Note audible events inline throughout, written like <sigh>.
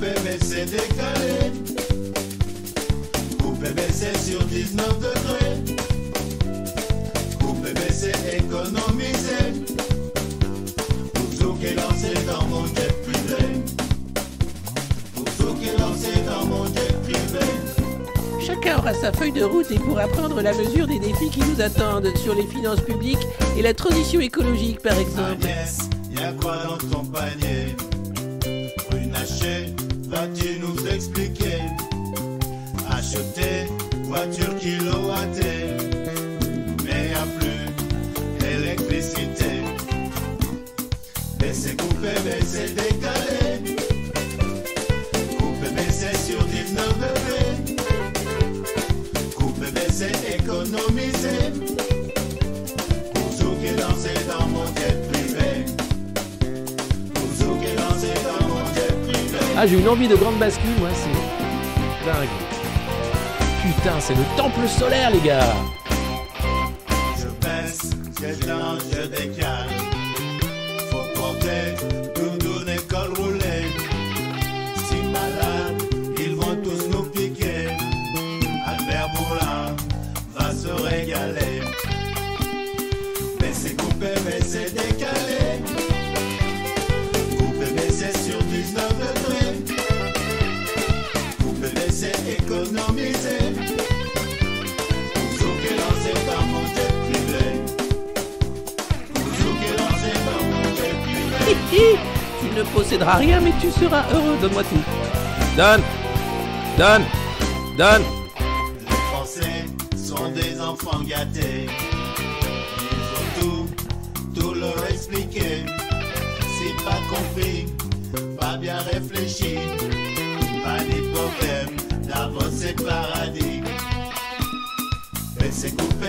C'est décalé. Coupé, mais c'est sur 19 degrés. Coupé, mais c'est économisé. Pour tout qui est lancé dans mon jet privé. Pour tout qui est lancé dans mon jet privé. Chacun aura sa feuille de route et pourra prendre la mesure des défis qui nous attendent sur les finances publiques et la transition écologique par exemple. Agnès, y'a quoi dans ton panier? C'est décalé Coupé, mais c'est sur 19 degrés Coupé, mais c'est économisé pour tout qui lancé dans mon jet privé. Pour tout qui lancé dans mon jet privé. Ah, j'ai une envie de grande bascule, moi, c'est dingue. Putain, c'est le temple solaire, les gars. Je baisse, j'étends, je décale. Ne posséderas rien, mais tu seras heureux. Donne-moi tout. Donne Donne Donne Les Français sont des enfants gâtés. Ils ont tout, tout leur expliqué. Si pas compris, pas bien réfléchi, pas de problème, d'abord c'est paradis. Mais c'est coupé,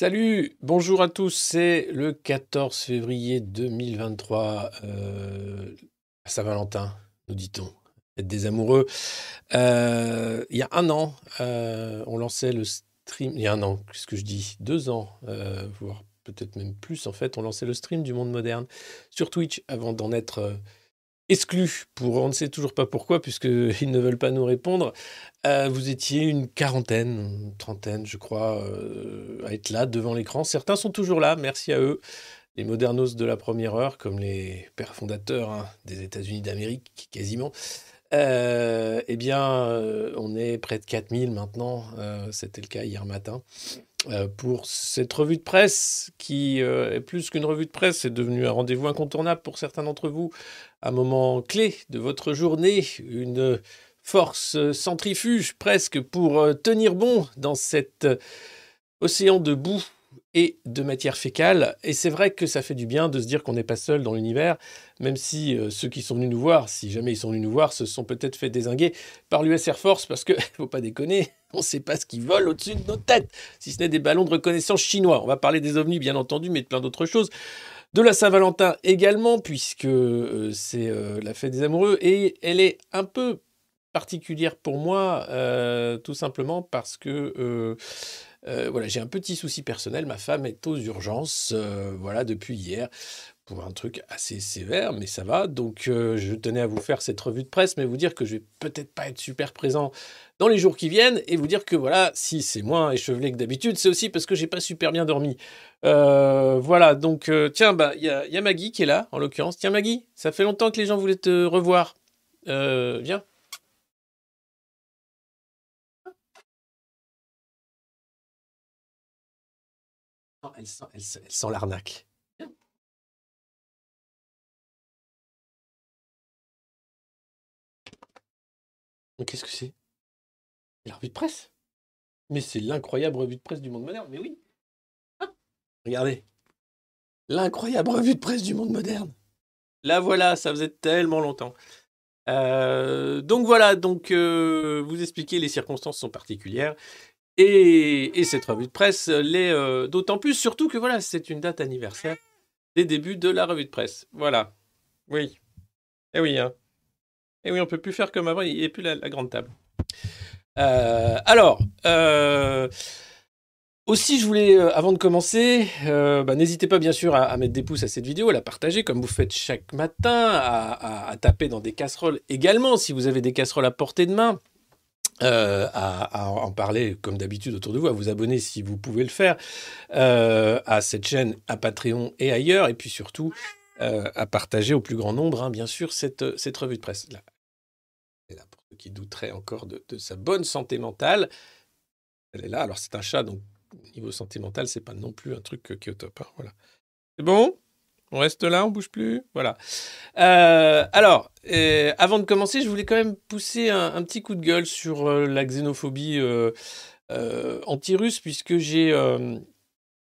Salut, bonjour à tous, c'est le 14 février 2023, euh, à Saint-Valentin, nous dit-on, être des amoureux. Euh, il y a un an, euh, on lançait le stream, il y a un an, qu'est-ce que je dis Deux ans, voire peut-être même plus en fait, on lançait le stream du monde moderne sur Twitch avant d'en être euh, exclu pour on ne sait toujours pas pourquoi, puisqu'ils <laughs> ne veulent pas nous répondre. Euh, vous étiez une quarantaine, trentaine, je crois, euh, à être là devant l'écran. Certains sont toujours là, merci à eux. Les modernos de la première heure, comme les pères fondateurs hein, des États-Unis d'Amérique, quasiment. Euh, eh bien, on est près de 4000 maintenant. C'était le cas hier matin. Euh, pour cette revue de presse qui euh, est plus qu'une revue de presse, c'est devenu un rendez-vous incontournable pour certains d'entre vous, un moment clé de votre journée, une force centrifuge presque pour euh, tenir bon dans cet océan de boue et de matière fécale. Et c'est vrai que ça fait du bien de se dire qu'on n'est pas seul dans l'univers, même si euh, ceux qui sont venus nous voir, si jamais ils sont venus nous voir, se sont peut-être fait désinguer par l'US Air Force, parce que, <laughs> faut pas déconner, <laughs> on ne sait pas ce qui vole au-dessus de nos têtes, si ce n'est des ballons de reconnaissance chinois. On va parler des ovnis, bien entendu, mais de plein d'autres choses. De la Saint-Valentin également, puisque euh, c'est euh, la fête des amoureux, et elle est un peu particulière pour moi, tout simplement parce que euh, voilà, j'ai un petit souci personnel. Ma femme est aux urgences, euh, voilà, depuis hier, pour un truc assez sévère, mais ça va. Donc, euh, je tenais à vous faire cette revue de presse, mais vous dire que je vais peut-être pas être super présent dans les jours qui viennent, et vous dire que voilà, si c'est moins échevelé que d'habitude, c'est aussi parce que j'ai pas super bien dormi. Voilà, donc tiens, bah il y a, Maggie qui est là, en l'occurrence. Tiens, Maggie, ça fait longtemps que les gens voulaient te revoir. Viens. Elle sent, l'arnaque. Qu'est-ce que c'est? C'est la revue de presse? Mais c'est l'incroyable revue de presse du monde moderne, mais oui. Ah, regardez. L'incroyable revue de presse du monde moderne. Là voilà, ça faisait tellement longtemps. Euh, donc voilà, donc euh, vous expliquez, les circonstances sont particulières. Et, et cette revue de presse l'est euh, d'autant plus, surtout que voilà, c'est une date anniversaire des débuts de la revue de presse. Voilà. Oui. Eh oui, hein. Eh oui, on peut plus faire comme avant, il n'y a plus la, grande table. Euh, alors, euh, aussi, je voulais, avant de commencer, bah, n'hésitez pas bien sûr à, mettre des pouces à cette vidéo, à la partager comme vous faites chaque matin, à- à taper dans des casseroles également si vous avez des casseroles à portée de main. Euh, à, en parler comme d'habitude autour de vous, à vous abonner si vous pouvez le faire euh, à cette chaîne, à Patreon et ailleurs, et puis surtout euh, à partager au plus grand nombre, hein, bien sûr, cette, cette revue de presse. Là, pour ceux qui douteraient encore de, sa bonne santé mentale, elle est là. Alors c'est un chat, donc niveau santé mentale, c'est pas non plus un truc qui est au top. hein, voilà. C'est bon? On reste là, on bouge plus Voilà. Euh, alors, euh, avant de commencer, je voulais quand même pousser un, petit coup de gueule sur euh, la xénophobie anti-russe, puisque j'ai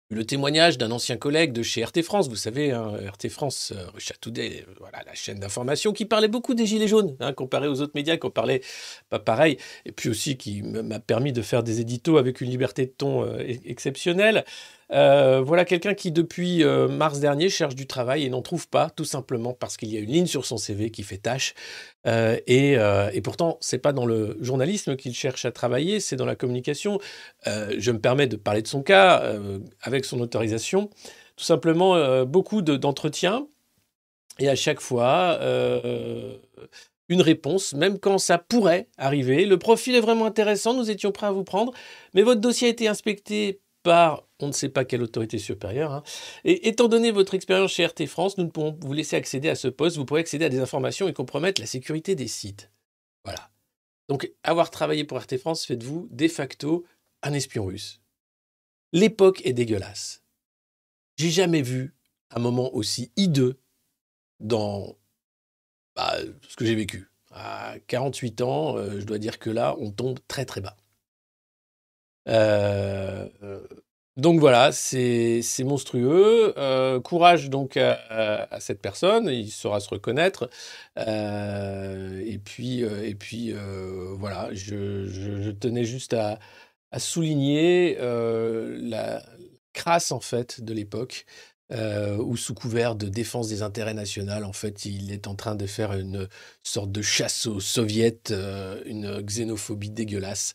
le témoignage d'un ancien collègue de chez RT France. Vous savez, hein, RT France, euh, voilà, la chaîne d'information qui parlait beaucoup des Gilets jaunes, hein, comparé aux autres médias qui en parlaient pas pareil, et puis aussi qui m'a permis de faire des éditos avec une liberté de ton e- exceptionnelle. Euh, voilà quelqu'un qui, depuis euh, mars dernier, cherche du travail et n'en trouve pas, tout simplement parce qu'il y a une ligne sur son CV qui fait tâche. Euh, et, et pourtant, c'est pas dans le journalisme qu'il cherche à travailler, c'est dans la communication. Je me permets de parler de son cas avec son autorisation. Tout simplement, beaucoup de- d'entretiens et à chaque fois, une réponse, même quand ça pourrait arriver. Le profil est vraiment intéressant, nous étions prêts à vous prendre, mais votre dossier a été inspecté par on ne sait pas quelle autorité supérieure. hein. Et étant donné votre expérience chez RT France, nous ne pouvons vous laisser accéder à ce poste. Vous pourrez accéder à des informations et compromettre la sécurité des sites. Voilà. Donc, avoir travaillé pour RT France fait de vous, de facto, un espion russe. L'époque est dégueulasse. J'ai jamais vu un moment aussi hideux dans bah, ce que j'ai vécu. À 48 ans, euh, je dois dire que là, on tombe très très bas. Euh, euh, donc voilà, c'est monstrueux. Euh, courage donc à, cette personne, il saura se reconnaître. Euh, et puis, euh, et puis voilà, je, tenais juste à, souligner la crasse en fait de l'époque. euh, où sous couvert de défense des intérêts nationaux, en fait, il est en train de faire une sorte de chasse aux soviets, une xénophobie dégueulasse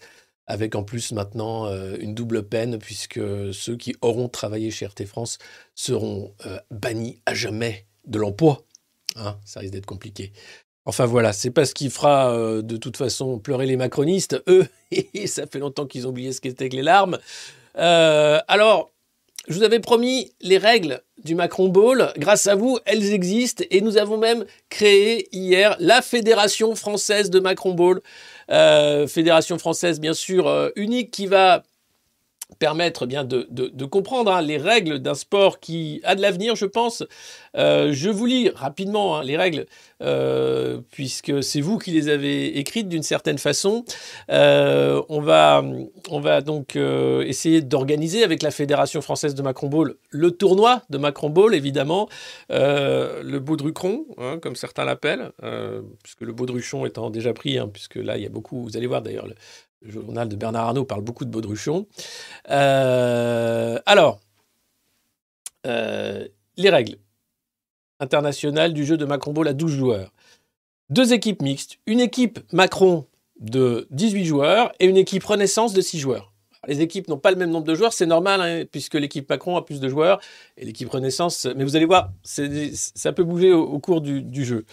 avec en plus maintenant euh, une double peine, puisque ceux qui auront travaillé chez RT France seront euh, bannis à jamais de l'emploi. Hein, ça risque d'être compliqué. Enfin voilà, c'est pas ce qui fera euh, de toute façon pleurer les macronistes. Eux, <laughs> ça fait longtemps qu'ils ont oublié ce qu'était que les larmes. Alors, je vous avais promis les règles du Macron Ball. Grâce à vous, elles existent et nous avons même créé hier la Fédération française de Macron Ball. Euh, fédération française, bien sûr, euh, unique qui va permettre bien de, de- comprendre hein, les règles d'un sport qui a de l'avenir, je pense. Euh, je vous lis rapidement hein, les règles, euh, puisque c'est vous qui les avez écrites d'une certaine façon. Euh, on, va, on va donc essayer d'organiser avec la Fédération française de Macron Ball le tournoi de Macron Ball, évidemment, le Baudrucron, hein, comme certains l'appellent, puisque le Baudruchon étant déjà pris, puisque là, il y a beaucoup, vous allez voir d'ailleurs, le, le journal de Bernard Arnault parle beaucoup de Baudruchon. Euh, alors, euh, les règles internationales du jeu de Macron Ball à 12 joueurs. Deux équipes mixtes, une équipe Macron de 18 joueurs et une équipe Renaissance de 6 joueurs. Les équipes n'ont pas le même nombre de joueurs, c'est normal, hein, puisque l'équipe Macron a plus de joueurs et l'équipe Renaissance. Mais vous allez voir, ça peut bouger au, cours du, jeu.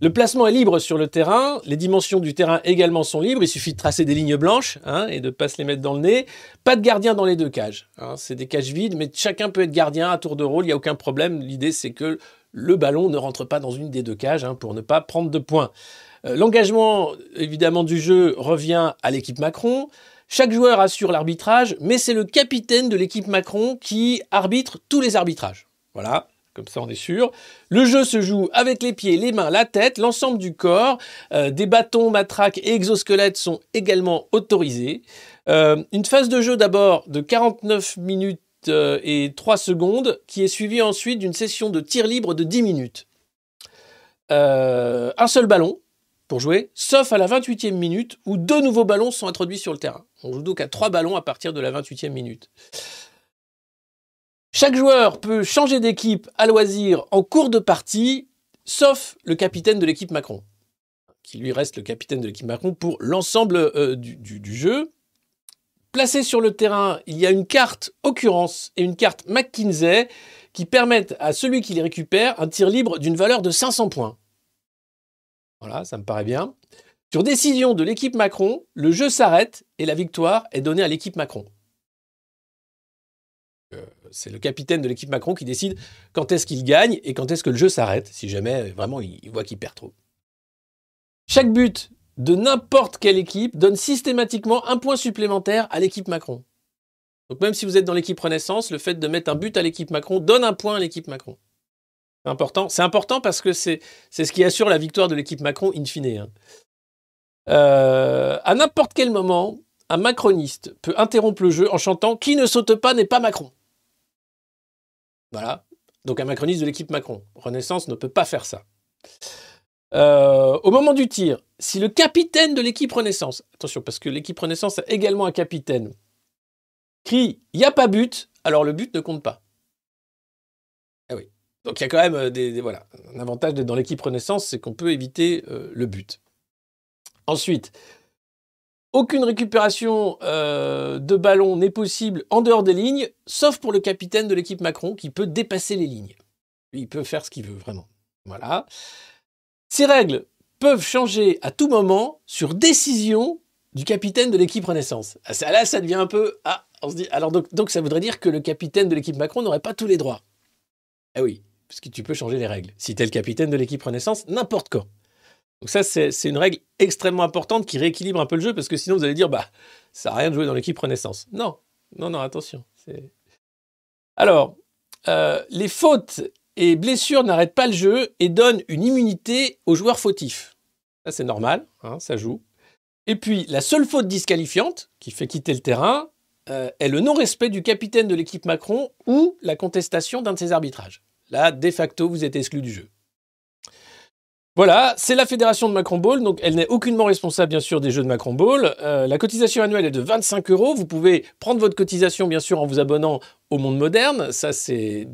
Le placement est libre sur le terrain, les dimensions du terrain également sont libres. Il suffit de tracer des lignes blanches hein, et de ne pas se les mettre dans le nez. Pas de gardien dans les deux cages. Hein. c'est des cages vides, mais chacun peut être gardien à tour de rôle. Il n'y a aucun problème. L'idée, c'est que le ballon ne rentre pas dans une des deux cages pour ne pas prendre de points. Euh, l'engagement, évidemment, du jeu revient à l'équipe Macron. Chaque joueur assure l'arbitrage, mais c'est le capitaine de l'équipe Macron qui arbitre tous les arbitrages. Voilà, comme ça on est sûr. Le jeu se joue avec les pieds, les mains, la tête, l'ensemble du corps. Euh, des bâtons, matraques et exosquelettes sont également autorisés. Euh, une phase de jeu d'abord de 49 minutes euh, et 3 secondes, qui est suivie ensuite d'une session de tir libre de 10 minutes. un seul ballon, pour jouer, sauf à la 28e minute où deux nouveaux ballons sont introduits sur le terrain. On joue donc à trois ballons à partir de la 28e minute. Chaque joueur peut changer d'équipe à loisir en cours de partie, sauf le capitaine de l'équipe Macron, qui lui reste le capitaine de l'équipe Macron pour l'ensemble euh, du, du jeu. Placé sur le terrain, il y a une carte occurrence et une carte McKinsey qui permettent à celui qui les récupère un tir libre d'une valeur de 500 points. Voilà, ça me paraît bien. Sur décision de l'équipe Macron, le jeu s'arrête et la victoire est donnée à l'équipe Macron. Euh, c'est le capitaine de l'équipe Macron qui décide quand est-ce qu'il gagne et quand est-ce que le jeu s'arrête, si jamais vraiment il voit qu'il perd trop. Chaque but de n'importe quelle équipe donne systématiquement un point supplémentaire à l'équipe Macron. Donc même si vous êtes dans l'équipe Renaissance, le fait de mettre un but à l'équipe Macron donne un point à l'équipe Macron. C'est important. Parce que c'est ce qui assure la victoire de l'équipe Macron in fine. Hein. Euh, à n'importe quel moment, un macroniste peut interrompre le jeu en chantant Qui ne saute pas n'est pas Macron. Voilà. Donc un macroniste de l'équipe Macron. Renaissance ne peut pas faire ça. Euh, au moment du tir, si le capitaine de l'équipe Renaissance, attention parce que l'équipe Renaissance a également un capitaine, crie Il n'y a pas but, alors le but ne compte pas. Donc il y a quand même euh, des, voilà, un avantage dans l'équipe Renaissance, c'est qu'on peut éviter euh, le but. Ensuite, aucune récupération euh, de ballon n'est possible en dehors des lignes, sauf pour le capitaine de l'équipe Macron qui peut dépasser les lignes. Il peut faire ce qu'il veut, vraiment. Voilà. Ces règles peuvent changer à tout moment sur décision du capitaine de l'équipe Renaissance. Ah, là, ça devient un peu... Ah, on se dit... Alors donc, donc ça voudrait dire que le capitaine de l'équipe Macron n'aurait pas tous les droits. Ah oui, parce que tu peux changer les règles. Si tu es le capitaine de l'équipe Renaissance, n'importe quand. Donc ça, c'est une règle extrêmement importante qui rééquilibre un peu le jeu, parce que sinon vous allez dire, bah, ça n'a rien de jouer dans l'équipe Renaissance. Non, non, non, attention. Alors, euh, les fautes et blessures n'arrêtent pas le jeu et donnent une immunité aux joueurs fautifs. Ça, c'est normal, hein, ça joue. Et puis, la seule faute disqualifiante qui fait quitter le terrain euh, est le non-respect du capitaine de l'équipe Macron ou la contestation d'un de ses arbitrages. Là, de facto, vous êtes exclu du jeu. Voilà, c'est la fédération de Macron Ball, donc elle n'est aucunement responsable bien sûr des jeux de Macron Ball. Euh, la cotisation annuelle est de 25 euros. Vous pouvez prendre votre cotisation bien sûr en vous abonnant au Monde Moderne. Ça c'est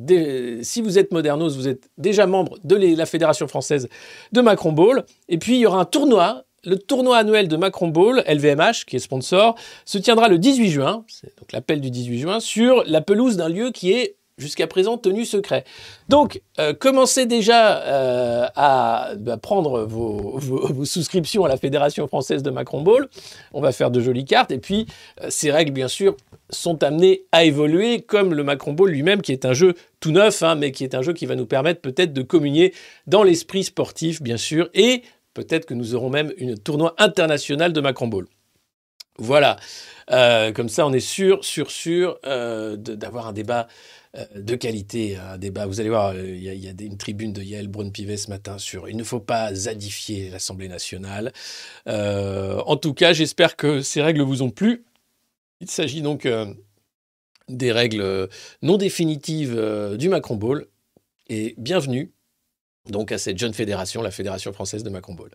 si vous êtes modernos, vous êtes déjà membre de la fédération française de Macron Ball. Et puis il y aura un tournoi. Le tournoi annuel de Macron Ball, LVMH, qui est sponsor, se tiendra le 18 juin, c'est donc l'appel du 18 juin, sur la pelouse d'un lieu qui est jusqu'à présent tenu secret. Donc, euh, commencez déjà euh, à bah, prendre vos, souscriptions à la Fédération française de Macron Ball. On va faire de jolies cartes. Et puis, euh, ces règles, bien sûr, sont amenées à évoluer, comme le Macron Ball lui-même, qui est un jeu tout neuf, hein, mais qui est un jeu qui va nous permettre peut-être de communier dans l'esprit sportif, bien sûr, et peut-être que nous aurons même une tournoi international de Macron Ball. Voilà, comme ça on est sûr, sûr, sûr d'avoir un débat euh, de qualité, un débat. Vous allez voir, euh, il y a, une tribune de Yael Braun-Pivet ce matin sur il ne faut pas zadifier l'Assemblée nationale. Euh, en tout cas, j'espère que ces règles vous ont plu. Il s'agit donc des règles non définitives du Macron Ball. Et bienvenue donc à cette jeune fédération, la Fédération française de Macron Ball.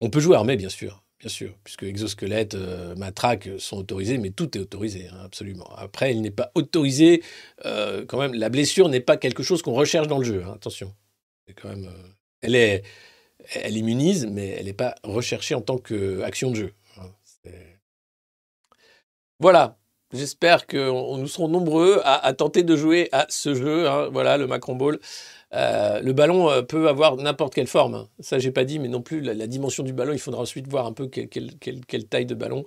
On peut jouer armé, bien sûr. Bien sûr, puisque exosquelette, euh, matraque sont autorisés, mais tout est autorisé, hein, absolument. Après, il n'est pas autorisé, euh, quand même, la blessure n'est pas quelque chose qu'on recherche dans le jeu, hein, attention. C'est quand même, euh, elle est, Elle immunise, mais elle n'est pas recherchée en tant qu'action de jeu. hein. Voilà. J'espère que on- nous serons nombreux à, tenter de jouer à ce jeu. hein. Voilà, le Macron Ball. Euh, le ballon euh, peut avoir n'importe quelle forme. Ça, j'ai pas dit, mais non plus la, dimension du ballon. Il faudra ensuite voir un peu quelle taille de ballon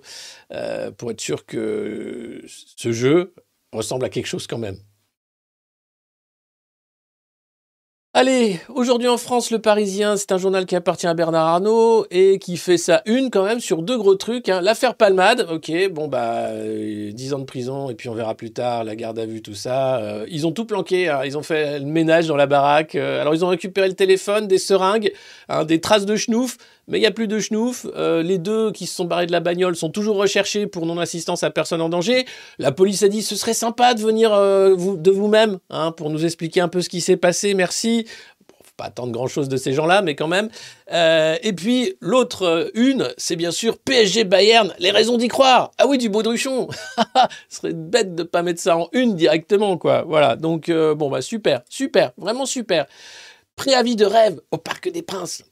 euh, pour être sûr que ce jeu ressemble à quelque chose quand même. Allez, aujourd'hui en France, Le Parisien, c'est un journal qui appartient à Bernard Arnault et qui fait sa une quand même sur deux gros trucs. hein. L'affaire Palmade, ok, bon bah, euh, 10 ans de prison et puis on verra plus tard la garde à vue, tout ça. Euh, ils ont tout planqué, hein. ils ont fait le ménage dans la baraque. Euh, alors ils ont récupéré le téléphone, des seringues, hein, des traces de schnouf, mais il n'y a plus de schnouf. Euh, les deux qui se sont barrés de la bagnole sont toujours recherchés pour non-assistance à personne en danger. La police a dit ce serait sympa de venir euh, de vous-même hein, pour nous expliquer un peu ce qui s'est passé. Merci. Pas attendre grand-chose de ces gens-là, mais quand même. Euh, et puis l'autre une, c'est bien sûr PSG Bayern. Les raisons d'y croire. Ah oui, du baudruchon. <laughs> Ce serait bête de pas mettre ça en une directement, quoi. Voilà. Donc bon bah super, super, vraiment super. Préavis de rêve au Parc des Princes.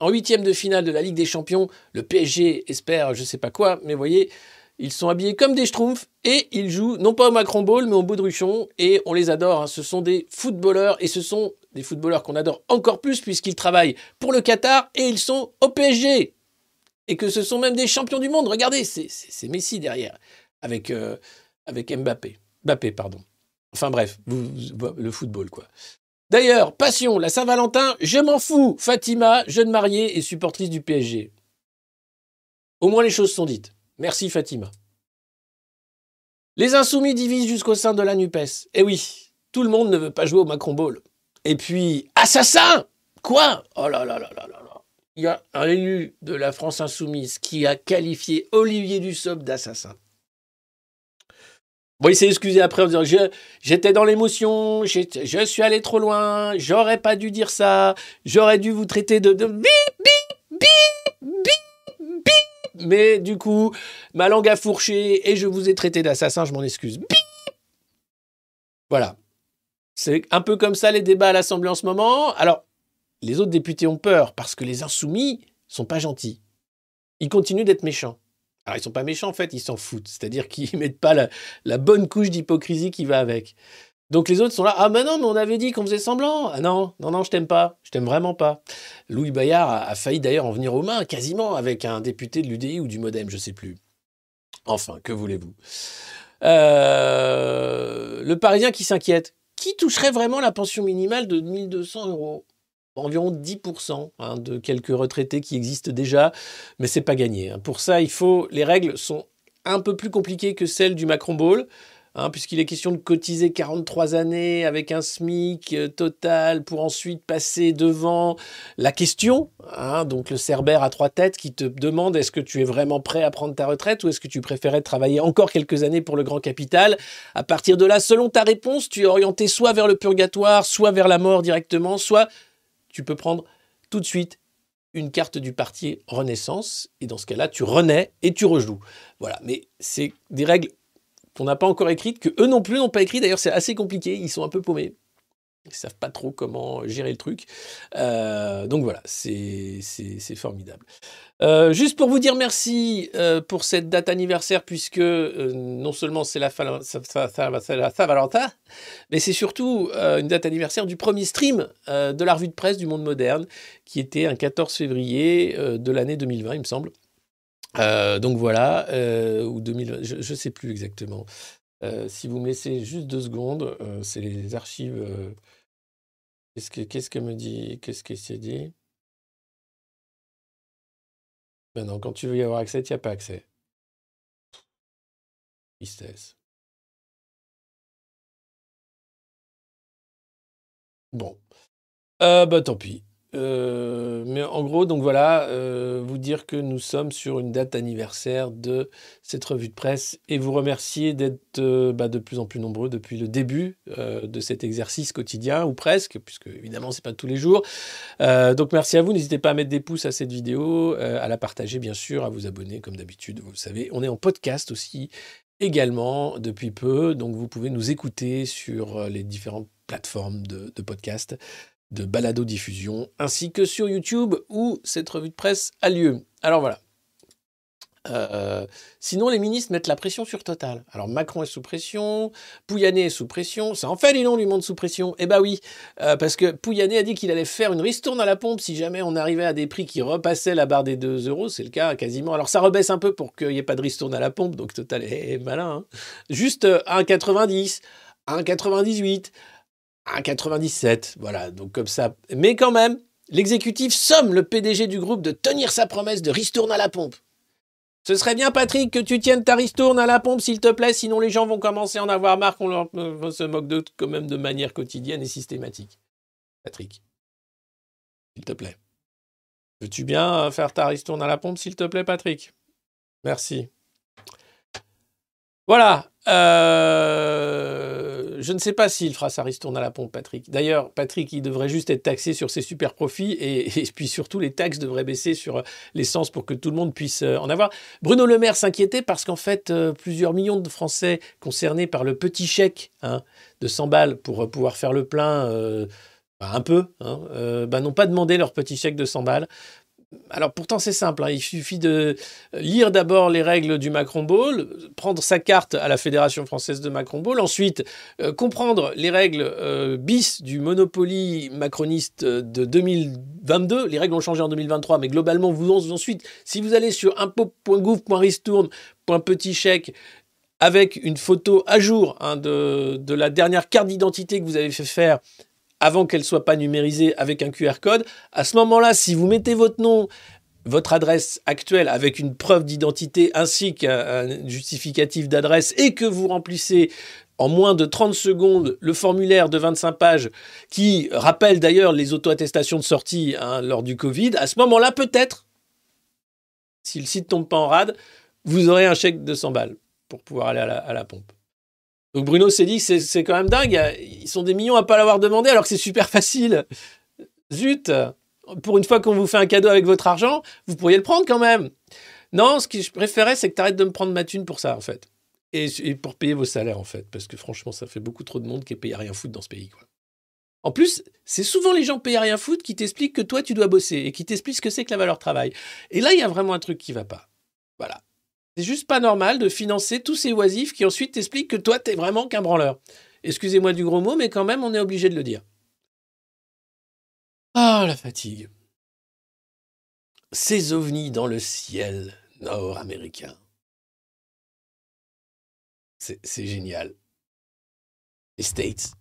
En huitième de finale de la Ligue des Champions, le PSG espère je sais pas quoi, mais voyez, ils sont habillés comme des schtroumpfs et ils jouent non pas au Macron Ball, mais au Baudruchon et on les adore. hein. Ce sont des footballeurs et ce sont des footballeurs qu'on adore encore plus puisqu'ils travaillent pour le Qatar et ils sont au PSG. Et que ce sont même des champions du monde. Regardez, c'est- Messi derrière avec, euh, avec Mbappé. Mbappé, pardon. Enfin bref, le football quoi. D'ailleurs, passion, la Saint-Valentin, je m'en fous. Fatima, jeune mariée et supportrice du PSG. Au moins les choses sont dites. Merci Fatima. Les insoumis divisent jusqu'au sein de la NUPES. Eh oui, tout le monde ne veut pas jouer au Macron Ball. Et puis, assassin Quoi? Oh là là là là là là. Il y a un élu de la France insoumise qui a qualifié Olivier Dussopt d'assassin. Bon, il s'est excusé après en disant J'étais dans l'émotion, je suis allé trop loin, j'aurais pas dû dire ça, j'aurais dû vous traiter de, de bip, bip, bip, bip, bip. Mais du coup, ma langue a fourché et je vous ai traité d'assassin, je m'en excuse. Bip. Voilà. C'est un peu comme ça les débats à l'Assemblée en ce moment. Alors, les autres députés ont peur parce que les insoumis sont pas gentils. Ils continuent d'être méchants. Alors, ils sont pas méchants en fait, ils s'en foutent. C'est-à-dire qu'ils <laughs> mettent pas la, bonne couche d'hypocrisie qui va avec. Donc les autres sont là, ah mais non, mais on avait dit qu'on faisait semblant. Ah non, non, non, je t'aime pas, je t'aime vraiment pas. Louis Bayard a, a failli d'ailleurs en venir aux mains, quasiment, avec un député de l'UDI ou du Modem, je sais plus. Enfin, que voulez-vous Euh, Le Parisien qui s'inquiète. Qui toucherait vraiment la pension minimale de 1200 euros? Environ 10% hein, de quelques retraités qui existent déjà, mais c'est pas gagné. hein. Pour ça, il faut. Les règles sont un peu plus compliquées que celles du Macron Ball hein, puisqu'il est question de cotiser 43 années avec un SMIC euh, total pour ensuite passer devant la question, donc le cerbère à trois têtes qui te demande est-ce que tu es vraiment prêt à prendre ta retraite ou est-ce que tu préférais travailler encore quelques années pour le grand capital? À partir de là, selon ta réponse, tu es orienté soit vers le purgatoire, soit vers la mort directement, soit tu peux prendre tout de suite une carte du parti Renaissance, et dans ce cas-là, tu renais et tu rejoues. Voilà, mais c'est des règles qu'on n'a pas encore écrites, que eux non plus n'ont pas écrit. D'ailleurs, c'est assez compliqué, ils sont un peu paumés. Ils savent pas trop comment gérer le truc. Euh, donc voilà, c'est formidable. Euh, juste pour vous dire merci euh, pour cette date anniversaire, puisque non seulement c'est la, Saint-Valentin, mais c'est surtout une date anniversaire du premier stream de la revue de presse du monde moderne, qui était un 14 février de l'année 2020, il me semble. Donc voilà, ou 2020, je ne sais plus exactement. Euh, si vous me laissez juste deux secondes, euh, c'est les archives. euh, Qu'est-ce que, que me dit Qu'est-ce que c'est dit? Ben non, quand tu veux y avoir accès, tu n'y as pas accès. Tristesse. Bon. Bah tant pis. Euh, mais en gros, donc voilà, euh, vous dire que nous sommes sur une date anniversaire de cette revue de presse et vous remercier d'être euh, bah, de plus en plus nombreux depuis le début de cet exercice quotidien, ou presque, puisque évidemment, c'est pas tous les jours. Donc merci à vous, n'hésitez pas à mettre des pouces à cette vidéo, à la partager bien sûr, à vous abonner comme d'habitude, vous le savez. On est en podcast aussi également depuis peu, donc vous pouvez nous écouter sur les différentes plateformes de podcast. De balado-diffusion, ainsi que sur YouTube où cette revue de presse a lieu. Alors voilà. Euh, sinon, les ministres mettent la pression sur Total. Alors Macron est sous pression, Pouyanné est sous pression. Ça en fait les noms du monde sous pression. Eh bah oui, euh, parce que Pouyanné a dit qu'il allait faire une ristourne à la pompe si jamais on arrivait à des prix qui repassaient la barre des 2 euros. C'est le cas quasiment. Alors ça rebaisse un peu pour qu'il n'y ait pas de ristourne à la pompe. Donc Total est malin. Hein. Juste 1,90, 1,98, 1,97. Voilà, donc comme ça. Mais quand même, l'exécutif somme le PDG du groupe de tenir sa promesse de ristourne à la pompe. Ce serait bien, Patrick, que tu tiennes ta ristourne à la pompe, s'il te plaît, sinon les gens vont commencer à en avoir marre qu'on leur, euh, se moque d'eux quand même de manière quotidienne et systématique. Patrick, s'il te plaît. Veux-tu bien faire ta ristourne à la pompe, s'il te plaît, Patrick? Merci. Voilà. Euh, je ne sais pas s'il fera sa ristourne à la pompe, Patrick. D'ailleurs, Patrick, il devrait juste être taxé sur ses super profits et, puis surtout les taxes devraient baisser sur l'essence pour que tout le monde puisse euh, en avoir. Bruno Le Maire s'inquiétait parce qu'en fait, euh, plusieurs millions de Français concernés par le petit chèque hein, de 100 balles pour pouvoir faire le plein. Bah, un peu, hein, bah, n'ont pas demandé leur petit chèque de 100 balles alors pourtant c'est simple, hein. il suffit de lire d'abord les règles du Macron Ball, prendre sa carte à la Fédération française de Macron Ball, ensuite euh, comprendre les règles euh, bis du Monopoly macroniste de 2022. Les règles ont changé en 2023, mais globalement vous ensuite, si vous allez sur impôt.gouv.ristourne.petit chèque avec une photo à jour hein, de la dernière carte d'identité que vous avez fait faire avant qu'elle soit pas numérisée avec un QR code. À ce moment-là, si vous mettez votre nom, votre adresse actuelle avec une preuve d'identité ainsi qu'un justificatif d'adresse et que vous remplissez en moins de 30 secondes le formulaire de 25 pages qui rappelle d'ailleurs les auto-attestations de sortie hein, lors du Covid, à ce moment-là, peut-être, si le site tombe pas en rade, vous aurez un chèque de 100 balles pour pouvoir aller à la pompe. Donc Bruno s'est dit que c'est quand même dingue. Ils sont des millions à pas l'avoir demandé alors que c'est super facile. Zut Pour une fois qu'on vous fait un cadeau avec votre argent, vous pourriez le prendre quand même. Non, ce que je préférais, c'est que tu arrêtes de me prendre ma thune pour ça, en fait. Et, pour payer vos salaires, en fait. Parce que franchement, ça fait beaucoup trop de monde qui est payé à rien foutre dans ce pays, quoi. En plus, c'est souvent les gens payés à rien foutre qui t'expliquent que toi, tu dois bosser et qui t'expliquent ce que c'est que la valeur travail. Et là, il y a vraiment un truc qui va pas. Voilà. C'est juste pas normal de financer tous ces oisifs qui ensuite t'expliquent que toi, t'es vraiment qu'un branleur. Excusez-moi du gros mot, mais quand même, on est obligé de le dire. Ah, la fatigue. Ces ovnis dans le ciel nord-américain. C'est génial. Les States,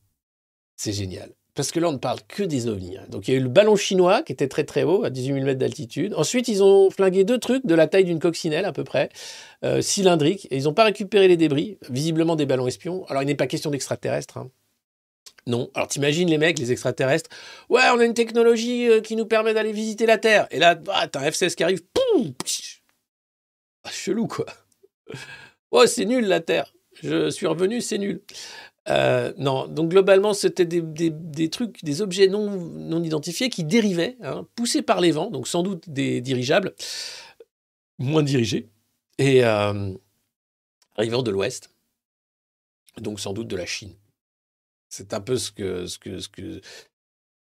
c'est génial. Parce que là, on ne parle que des ovnis. Hein. Donc, il y a eu le ballon chinois qui était très très haut, à 18 000 mètres d'altitude. Ensuite, ils ont flingué deux trucs de la taille d'une coccinelle à peu près, euh, cylindriques, et ils n'ont pas récupéré les débris, visiblement des ballons espions. Alors, il n'est pas question d'extraterrestres. Hein. Non. Alors, t'imagines les mecs, les extraterrestres. Ouais, on a une technologie euh, qui nous permet d'aller visiter la Terre. Et là, bah, t'as un F-16 qui arrive. Ah, Chelou, quoi. <laughs> Oh, c'est nul la Terre. Je suis revenu, c'est nul. Euh, non, donc globalement, c'était des, trucs, des objets non, non identifiés qui dérivaient, hein, poussés par les vents, donc sans doute des dirigeables, moins dirigés, et euh, arrivant de l'Ouest, donc sans doute de la Chine. C'est un peu ce que,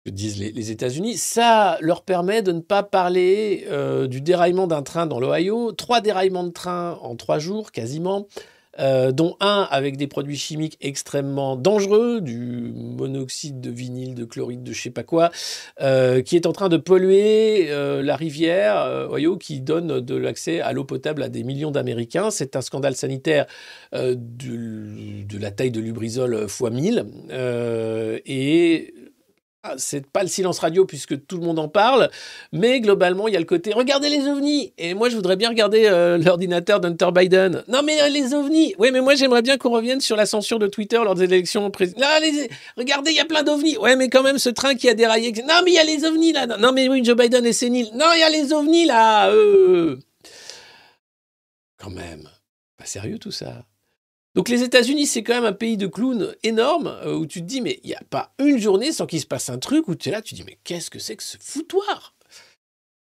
disent les, États-Unis. Ça leur permet de ne pas parler euh, du déraillement d'un train dans l'Ohio, trois déraillements de train en trois jours quasiment. Euh, dont un avec des produits chimiques extrêmement dangereux, du monoxyde de vinyle, de chloride, de je sais pas quoi, euh, qui est en train de polluer euh, la rivière Ohio, qui donne de l'accès à l'eau potable à des millions d'Américains. C'est un scandale sanitaire de, de, la taille de Lubrizol x 1000. et c'est pas le silence radio puisque tout le monde en parle, mais globalement, il y a le côté regardez les ovnis. Et moi, je voudrais bien regarder euh, l'ordinateur d'Hunter Biden. Non, mais euh, les ovnis. Oui, mais moi, j'aimerais bien qu'on revienne sur la censure de Twitter lors des élections présidentielles. regardez, il y a plein d'ovnis. Ouais, mais quand même, ce train qui a déraillé. Non, mais il y a les ovnis là. Non, mais oui, Joe Biden est sénile. Non, il y a les ovnis là. Euh. Quand même. Pas sérieux tout ça. Donc les États-Unis, c'est quand même un pays de clowns énorme euh, où tu te dis, mais il n'y a pas une journée sans qu'il se passe un truc où tu es là, tu te dis, mais qu'est-ce que c'est que ce foutoir?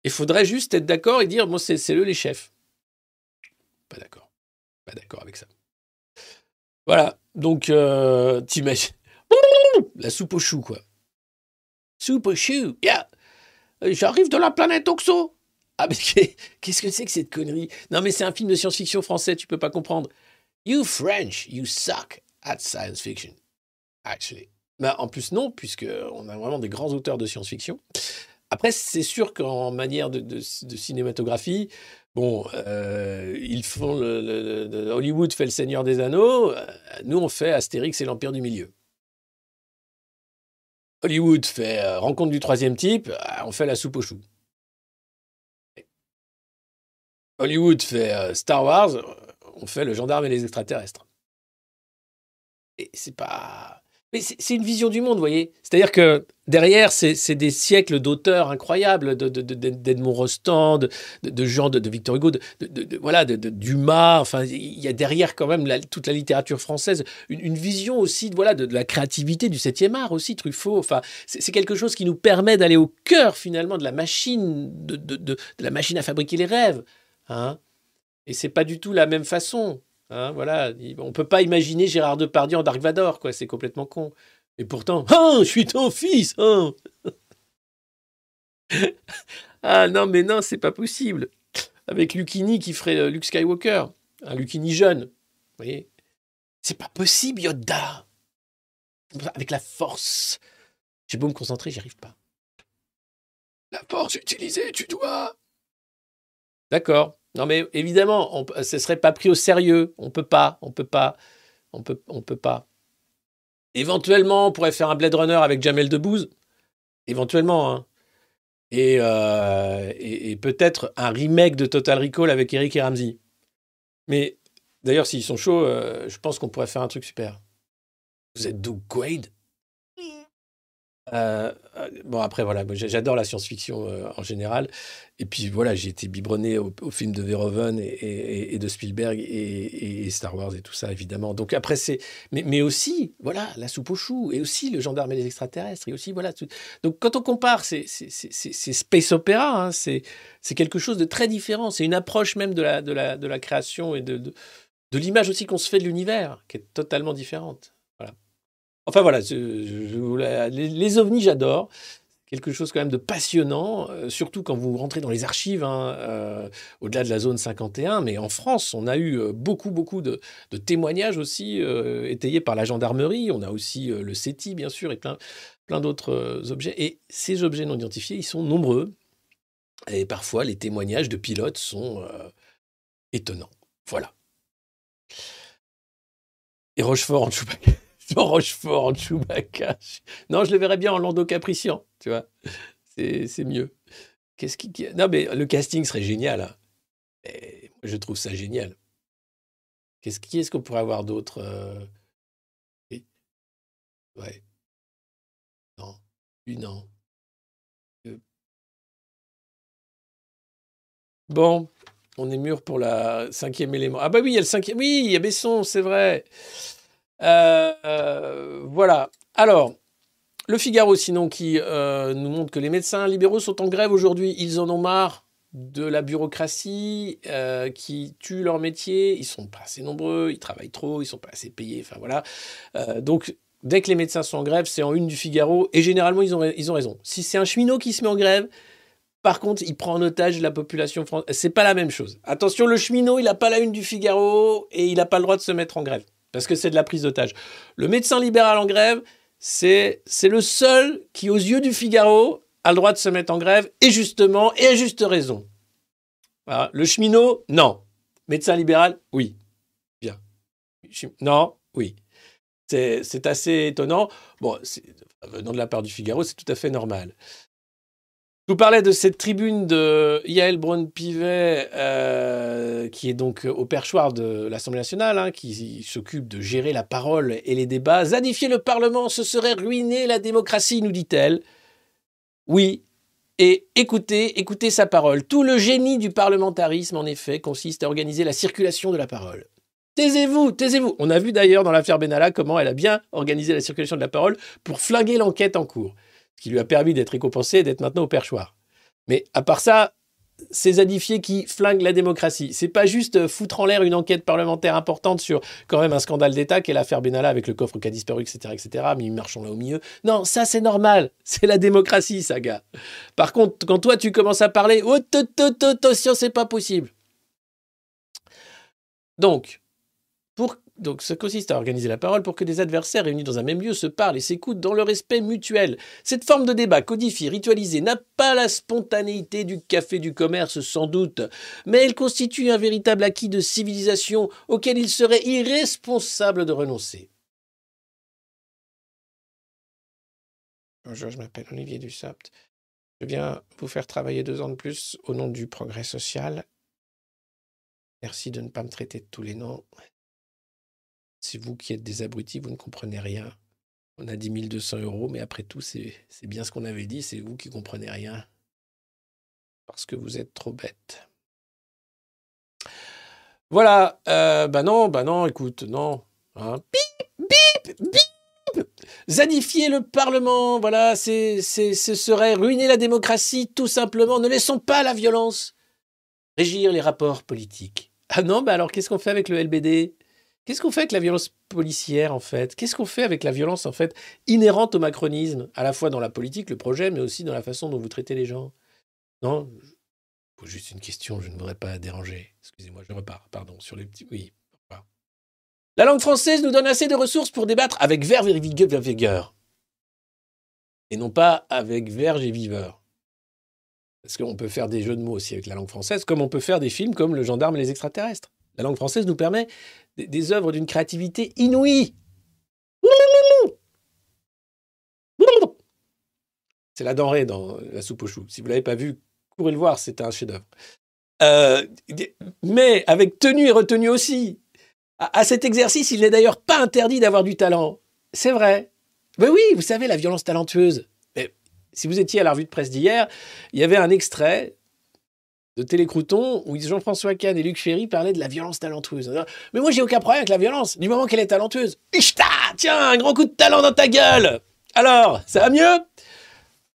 Il faudrait juste être d'accord et dire, bon, c'est eux les chefs. Pas d'accord. Pas d'accord avec ça. Voilà. Donc, euh, t'imagines. <laughs> La soupe aux choux, quoi. Super Shoe, yeah. Euh, J'arrive de la planète Oxo. Ah, mais <laughs> qu'est-ce que c'est que cette connerie? Non, mais c'est un film de science-fiction français, tu peux pas comprendre. You French, you suck at science fiction. Actually. Mais en plus, non, puisqu'on a vraiment des grands auteurs de science-fiction. Après, c'est sûr qu'en manière de, cinématographie, bon, euh, ils font Hollywood fait le Seigneur des Anneaux, euh, nous on fait Astérix et l'Empire du Milieu. Hollywood fait euh, Rencontre du troisième type, euh, on fait la soupe aux choux. Hollywood fait euh, Star Wars, euh, on fait le gendarme et les extraterrestres. Et c'est pas. Mais c'est une vision du monde, vous voyez. C'est-à-dire que derrière, c'est des siècles d'auteurs incroyables, de- de- de- d'Edmond Rostand, de, de, Jean, de, Victor Hugo, de, de- voilà, de, Dumas. Enfin, il y a derrière quand même toute la littérature française, une, vision aussi de, voilà, de, la créativité du 7e art aussi, Truffaut. Enfin, c'est quelque chose qui nous permet d'aller au cœur finalement de la machine, de la machine à fabriquer les rêves. Hein et c'est pas du tout la même façon. Hein, voilà, Il- on peut pas imaginer Gérard Depardieu en Dark Vador, quoi. C'est complètement con. Et pourtant, ah, <laughs> je suis ton fils. hein. <laughs> ah non, mais non, c'est pas possible. Avec Lucini qui ferait euh, Luke Skywalker, un Lucini jeune. Vous voyez, c'est pas possible, Yoda. Avec la force. J'ai beau me concentrer, j'y arrive pas. La force utilisée, tu dois. D'accord. Non, mais évidemment, ce serait pas pris au sérieux. On peut pas, on peut pas, on peut, on peut pas. Éventuellement, on pourrait faire un Blade Runner avec Jamel Debbouze. Éventuellement, hein. Et, euh, peut-être un remake de Total Recall avec Eric et Ramsey. Mais d'ailleurs, s'ils sont chauds, euh, je pense qu'on pourrait faire un truc super. Vous êtes Doug Quaid? Euh, euh, bon, après, voilà, j'adore la science-fiction euh, en général. Et puis, voilà, j'ai été biberonné au, au film de Verhoeven et, et- de Spielberg et, Star Wars et tout ça, évidemment. Donc, après, c'est. Mais, mais aussi, voilà, la soupe aux choux, et aussi le gendarme et les extraterrestres, et aussi, voilà. Donc, quand on compare, c'est space opéra, hein, c'est quelque chose de très différent. C'est une approche même de la, de la, de la création et de, de l'image aussi qu'on se fait de l'univers, qui est totalement différente. Enfin voilà, les, ovnis, j'adore. Quelque chose quand même de passionnant, euh, surtout quand vous rentrez dans les archives, hein, euh, au-delà de la zone 51. Mais en France, on a eu euh, beaucoup, beaucoup de, témoignages aussi étayés par la gendarmerie. On a aussi le CETI, bien sûr, et plein, plein d'autres objets. Et ces objets non identifiés, ils sont nombreux. Et parfois, les témoignages de pilotes sont étonnants. Voilà. Et Rochefort en Chewbacca. Non, Rochefort en Chewbacca. Non, je le verrais bien en Lando Caprician, tu vois. C'est mieux. Qu'est-ce qui... Non, mais le casting serait génial. hein. Et moi, je trouve ça génial. Qu'est-ce qui est-ce qu'on pourrait avoir d'autre euh, oui. Ouais. Non. Lui, non. Euh. Bon, on est mûr pour la cinquième élément. Ah bah oui, il y a le cinquième. Oui, il y a Besson, c'est vrai. Euh, euh, voilà. Alors, le Figaro, sinon, qui euh, nous montre que les médecins libéraux sont en grève aujourd'hui. Ils en ont marre de la bureaucratie qui tue leur métier. Ils sont pas assez nombreux, ils travaillent trop, ils sont pas assez payés. Enfin voilà. Donc, dès que les médecins sont en grève, c'est en une du Figaro. Et généralement, ils ont, ils ont raison. Si c'est un cheminot qui se met en grève, par contre, il prend en otage la population française. C'est pas la même chose. Attention, le cheminot, il n'a pas la une du Figaro et il n'a pas le droit de se mettre en grève parce que c'est de la prise d'otage. Le médecin libéral en grève, c'est le seul qui, aux yeux du Figaro, a le droit de se mettre en grève et justement et à juste raison. Le cheminot, non. Médecin libéral, oui. Bien. Non, oui. C'est assez étonnant. Bon, venant de la part du Figaro, c'est tout à fait normal. Je vous parlais de cette tribune de Yael Braun-Pivet, euh, qui est donc au perchoir de l'Assemblée nationale, hein, qui s'occupe de gérer la parole et les débats. Zadifier le Parlement, ce serait ruiner la démocratie, nous dit-elle. Oui, et écoutez, écoutez sa parole. Tout le génie du parlementarisme, en effet, consiste à organiser la circulation de la parole. Taisez-vous, taisez-vous. On a vu d'ailleurs dans l'affaire Benalla comment elle a bien organisé la circulation de la parole pour flinguer l'enquête en cours ce qui lui a permis d'être récompensé et d'être maintenant au perchoir. Mais à part ça, ces zadifiés qui flinguent la démocratie. C'est pas juste foutre en l'air une enquête parlementaire importante sur quand même un scandale d'État qu'est l'affaire Benalla avec le coffre qui a disparu, etc., etc., mais marchons là au milieu. Non, ça c'est normal. <laughs> C'est la démocratie, ça, gars. Par contre, quand toi tu commences à parler, oh, attention, c'est pas possible. Donc, pour donc, ça consiste à organiser la parole pour que des adversaires réunis dans un même lieu se parlent et s'écoutent dans le respect mutuel. Cette forme de débat codifiée, ritualisée, n'a pas la spontanéité du café du commerce sans doute, mais elle constitue un véritable acquis de civilisation auquel il serait irresponsable de renoncer. Bonjour, je m'appelle Olivier Dussopt. Je viens vous faire travailler deux ans de plus au nom du progrès social. Merci de ne pas me traiter de tous les noms. C'est vous qui êtes des abrutis, vous ne comprenez rien. On a 10 200 euros, mais après tout, c'est bien ce qu'on avait dit, c'est vous qui comprenez rien. Parce que vous êtes trop bête. Voilà, euh, bah non, bah non, écoute, non. Hein. Bip, bip, bip Zadifier le Parlement, voilà, c'est, ce serait ruiner la démocratie, tout simplement. Ne laissons pas la violence régir les rapports politiques. Ah non, bah alors qu'est-ce qu'on fait avec le LBD Qu'est-ce qu'on fait avec la violence policière, en fait? Qu'est-ce qu'on fait avec la violence, en fait, inhérente au macronisme, à la fois dans la politique, le projet, mais aussi dans la façon dont vous traitez les gens Non? Juste une question, je ne voudrais pas déranger. Excusez-moi, je repars, pardon, sur les petits... Oui. La langue française nous donne assez de ressources pour débattre avec verve et vigueur. Et non pas avec verge et viveur. Parce qu'on peut faire des jeux de mots aussi avec la langue française, comme on peut faire des films comme Le gendarme et les extraterrestres. La langue française nous permet des, œuvres d'une créativité inouïe. C'est la denrée dans la soupe aux choux. Si vous ne l'avez pas vu, courez le voir, c'est un chef-d'œuvre. Euh, mais avec tenue et retenue aussi. À, cet exercice, il n'est d'ailleurs pas interdit d'avoir du talent. C'est vrai. Mais oui, vous savez, la violence talentueuse. Si vous étiez à la revue de presse d'hier, il y avait un extrait de Télécrouton où Jean-François Kahn et Luc Ferry parlaient de la violence talentueuse. Mais moi, j'ai aucun problème avec la violence, du moment qu'elle est talentueuse. Ishta Tiens, un grand coup de talent dans ta gueule Alors, ça va mieux?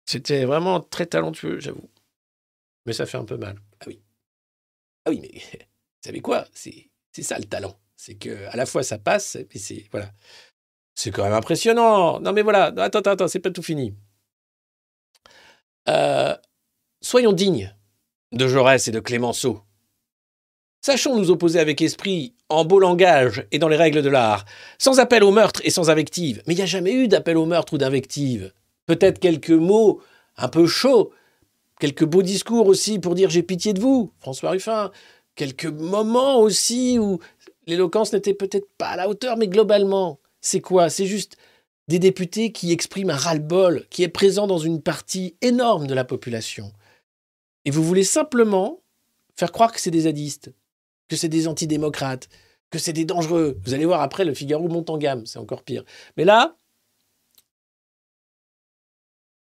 C'était vraiment très talentueux, j'avoue. Mais ça fait un peu mal. Ah oui. Ah oui, mais vous <laughs> savez quoi? C'est ça le talent. C'est que à la fois ça passe, et c'est. Voilà. C'est quand même impressionnant. Non, mais voilà. Attends, attends, attends, c'est pas tout fini. Euh, soyons dignes de Jaurès et de Clémenceau. Sachons nous opposer avec esprit, en beau langage et dans les règles de l'art, sans appel au meurtre et sans invective. Mais il n'y a jamais eu d'appel au meurtre ou d'invective. Peut-être quelques mots un peu chauds, quelques beaux discours aussi pour dire j'ai pitié de vous, François Ruffin, quelques moments aussi où l'éloquence n'était peut-être pas à la hauteur, mais globalement, c'est quoi? C'est juste des députés qui expriment un ras-le-bol qui est présent dans une partie énorme de la population. Et vous voulez simplement faire croire que c'est des zadistes, que c'est des antidémocrates, que c'est des dangereux. Vous allez voir après, le Figaro monte en gamme, c'est encore pire. Mais là,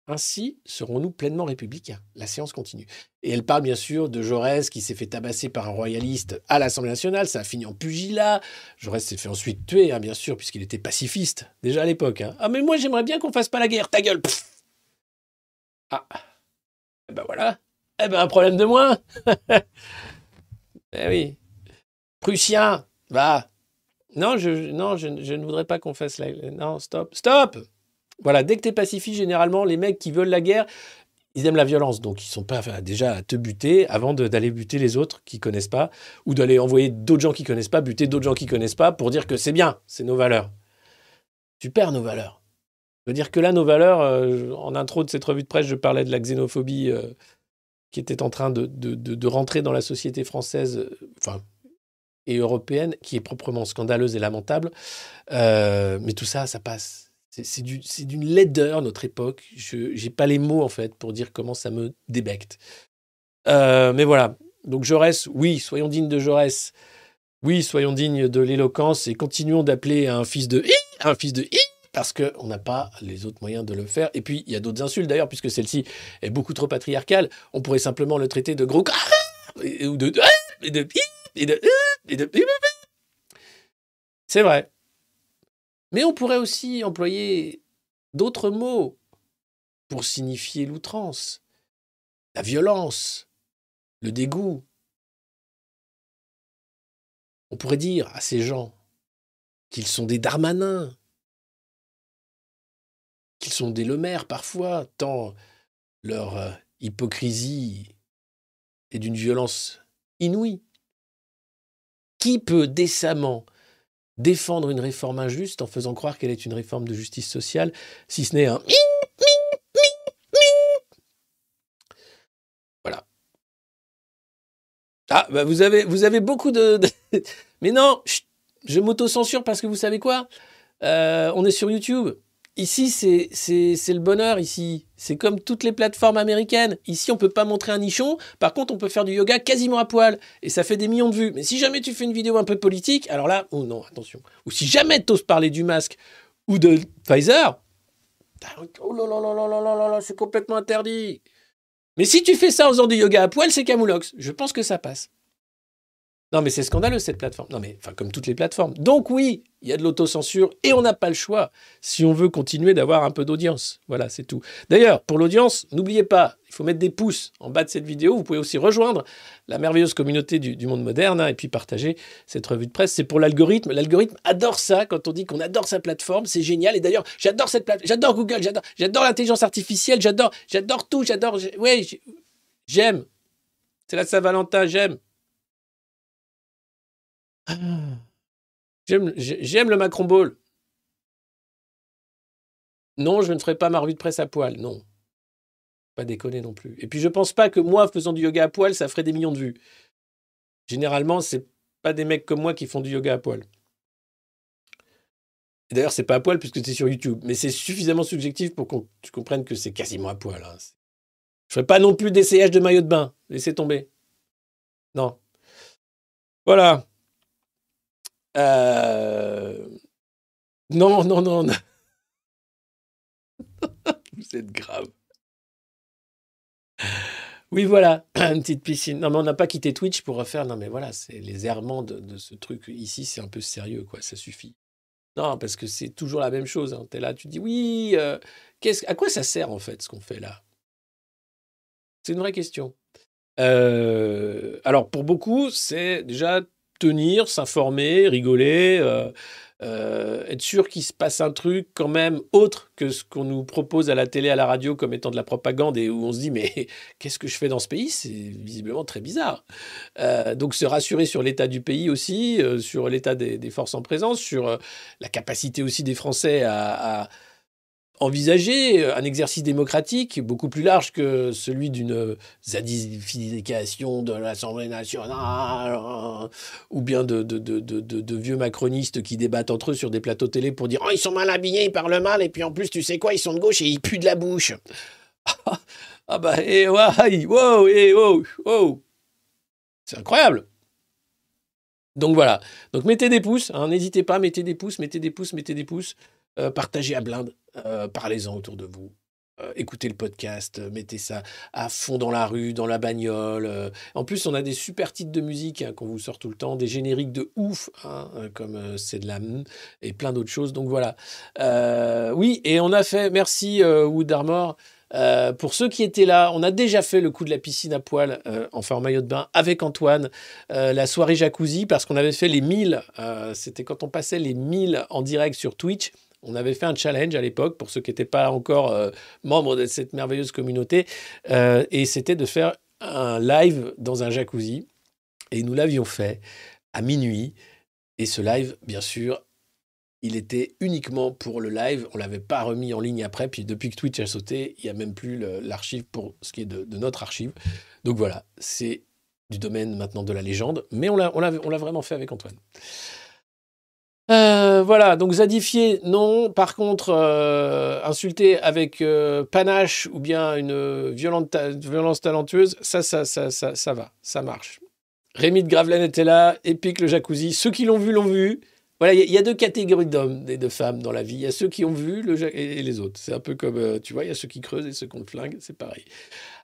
ainsi serons-nous pleinement républicains. La séance continue. Et elle parle bien sûr de Jaurès qui s'est fait tabasser par un royaliste à l'Assemblée nationale. Ça a fini en pugilat. Jaurès s'est fait ensuite tuer, hein, bien sûr, puisqu'il était pacifiste, déjà à l'époque. Hein. Ah, mais moi j'aimerais bien qu'on fasse pas la guerre. Ta gueule Ah. Eh ben voilà. Eh ben, un problème de moins. <laughs> eh oui. Prussien, va. Non, je, non, je, ne voudrais pas qu'on fasse la. Non, stop. Stop Voilà, dès que tu es pacifiste, généralement, les mecs qui veulent la guerre, ils aiment la violence. Donc, ils sont pas déjà à te buter avant d'aller buter les autres qui connaissent pas, ou d'aller envoyer d'autres gens qui connaissent pas, buter d'autres gens qui connaissent pas pour dire que c'est bien, c'est nos valeurs. Tu perds nos valeurs. Je veux dire que là, nos valeurs, euh, en intro de cette revue de presse, je parlais de la xénophobie. Euh, qui était en train de, rentrer dans la société française euh, et européenne, qui est proprement scandaleuse et lamentable. Euh, mais tout ça, ça passe. C'est d'une laideur, notre époque. Je n'ai pas les mots, en fait, pour dire comment ça me débecte. Euh, mais voilà. Donc Jaurès, oui, soyons dignes de Jaurès. Oui, soyons dignes de l'éloquence et continuons d'appeler un fils de I, un fils de I, parce qu'on n'a pas les autres moyens de le faire. Et puis, il y a d'autres insultes d'ailleurs, puisque celle-ci est beaucoup trop patriarcale. On pourrait simplement le traiter de gros ou de et de et de et de C'est vrai. Mais on pourrait aussi employer d'autres mots pour signifier l'outrance, la violence, le dégoût. On pourrait dire à ces gens qu'ils sont des Darmanins, qu'ils sont des Lemaire parfois, tant leur euh, hypocrisie est d'une violence inouïe. Qui peut décemment défendre une réforme injuste en faisant croire qu'elle est une réforme de justice sociale, si ce n'est un voilà. Ah, bah vous avez, vous avez beaucoup de, <laughs> mais non, je m'auto-censure parce que vous savez quoi? Euh, On est sur YouTube. Ici, c'est le bonheur, ici. C'est comme toutes les plateformes américaines. Ici, on peut pas montrer un nichon. Par contre, on peut faire du yoga quasiment à poil. Et ça fait des millions de vues. Mais si jamais tu fais une vidéo un peu politique, alors là, oh non, attention. Ou si jamais tu oses parler du masque ou de Pfizer, oh là là là là là là là, c'est complètement interdit. Mais si tu fais ça en faisant du yoga à poil, c'est camoulox. Je pense que ça passe. Non, mais c'est scandaleux cette plateforme. Non, mais enfin, comme toutes les plateformes. Donc, oui, il y a de l'autocensure et on n'a pas le choix si on veut continuer d'avoir un peu d'audience. Voilà, c'est tout. D'ailleurs, pour l'audience, n'oubliez pas, il faut mettre des pouces en bas de cette vidéo. Vous pouvez aussi rejoindre la merveilleuse communauté du, monde moderne hein, et puis partager cette revue de presse. C'est pour l'algorithme. L'algorithme adore ça quand on dit qu'on adore sa plateforme. C'est génial. Et d'ailleurs, j'adore cette plateforme. J'adore Google. J'adore, j'adore l'intelligence artificielle. J'adore, j'adore tout. J'adore. Oui, j'aime. C'est la Saint-Valentin. J'aime. <gasps> J'aime le Macron Ball. Non, je ne ferai pas ma revue de presse à poil, non. Pas déconner non plus. Et puis je pense pas que moi, faisant du yoga à poil, ça ferait des millions de vues. Généralement, c'est pas des mecs comme moi qui font du yoga à poil. D'ailleurs, c'est pas à poil puisque c'est sur YouTube, mais c'est suffisamment subjectif pour que tu comprennes que c'est quasiment à poil. Hein. Je ferai pas non plus d'essayage de maillot de bain. Laissez tomber. Non. Voilà. Euh, non, non, non. non. <laughs> Vous êtes grave. Oui, voilà, une petite piscine. Non, mais on n'a pas quitté Twitch pour refaire. Non, mais voilà, c'est les errements de, ce truc ici, c'est un peu sérieux, quoi. Ça suffit. Non, parce que c'est toujours la même chose. Hein. Tu es là, tu dis oui. Euh, à quoi ça sert en fait ce qu'on fait là? C'est une vraie question. Euh, alors pour beaucoup, c'est déjà tenir, s'informer, rigoler, euh, euh, être sûr qu'il se passe un truc quand même autre que ce qu'on nous propose à la télé, à la radio comme étant de la propagande et où on se dit mais <laughs> qu'est-ce que je fais dans ce pays? C'est visiblement très bizarre. Euh, donc se rassurer sur l'état du pays aussi, sur l'état des, forces en présence, sur la capacité aussi des Français à envisager un exercice démocratique beaucoup plus large que celui d'une zadification de l'Assemblée nationale ou bien de, de, de, de, vieux macronistes qui débattent entre eux sur des plateaux télé pour dire Oh, ils sont mal habillés, ils parlent mal, et puis en plus, tu sais quoi, ils sont de gauche et ils puent de la bouche. <laughs> ah bah, et eh, wow, et eh, wow, wow. C'est incroyable. Donc voilà. Donc mettez des pouces, hein, n'hésitez pas, mettez des pouces, mettez des pouces, mettez des pouces. Euh, partagez à blinde, euh, parlez-en autour de vous. Euh, écoutez le podcast, mettez ça à fond dans la rue, dans la bagnole. En plus, on a des super titres de musique hein, qu'on vous sort tout le temps, des génériques de ouf, hein, comme C'est de la et plein d'autres choses. Donc voilà. oui, et on a fait, merci Wood Armor. pour ceux qui étaient là, on a déjà fait le coup de la piscine à poil, enfin en maillot de bain, avec Antoine, la soirée jacuzzi, parce qu'on avait fait les 1000, c'était quand on passait les 1000 en direct sur Twitch. On avait fait un challenge à l'époque pour ceux qui n'étaient pas encore euh, membres de cette merveilleuse communauté, euh, et c'était de faire un live dans un jacuzzi. Et nous l'avions fait à minuit. Et ce live, bien sûr, il était uniquement pour le live. On l'avait pas remis en ligne après. Puis depuis que Twitch a sauté, il n'y a même plus l'archive pour ce qui est de, notre archive. Donc voilà, c'est du domaine maintenant de la légende. Mais on l'a vraiment fait avec Antoine. Euh, voilà, donc zadifier, non. Par contre, euh, insulter avec euh, panache ou bien une violence talentueuse, ça, ça, ça, ça, ça va, ça marche. Rémi de Gravelaine était là, épique le jacuzzi. Ceux qui l'ont vu, l'ont vu. Voilà, il y, a deux catégories d'hommes et de femmes dans la vie. Il y a ceux qui ont vu le et les autres. C'est un peu comme, tu vois, il y a ceux qui creusent et ceux qui ont flingue, c'est pareil.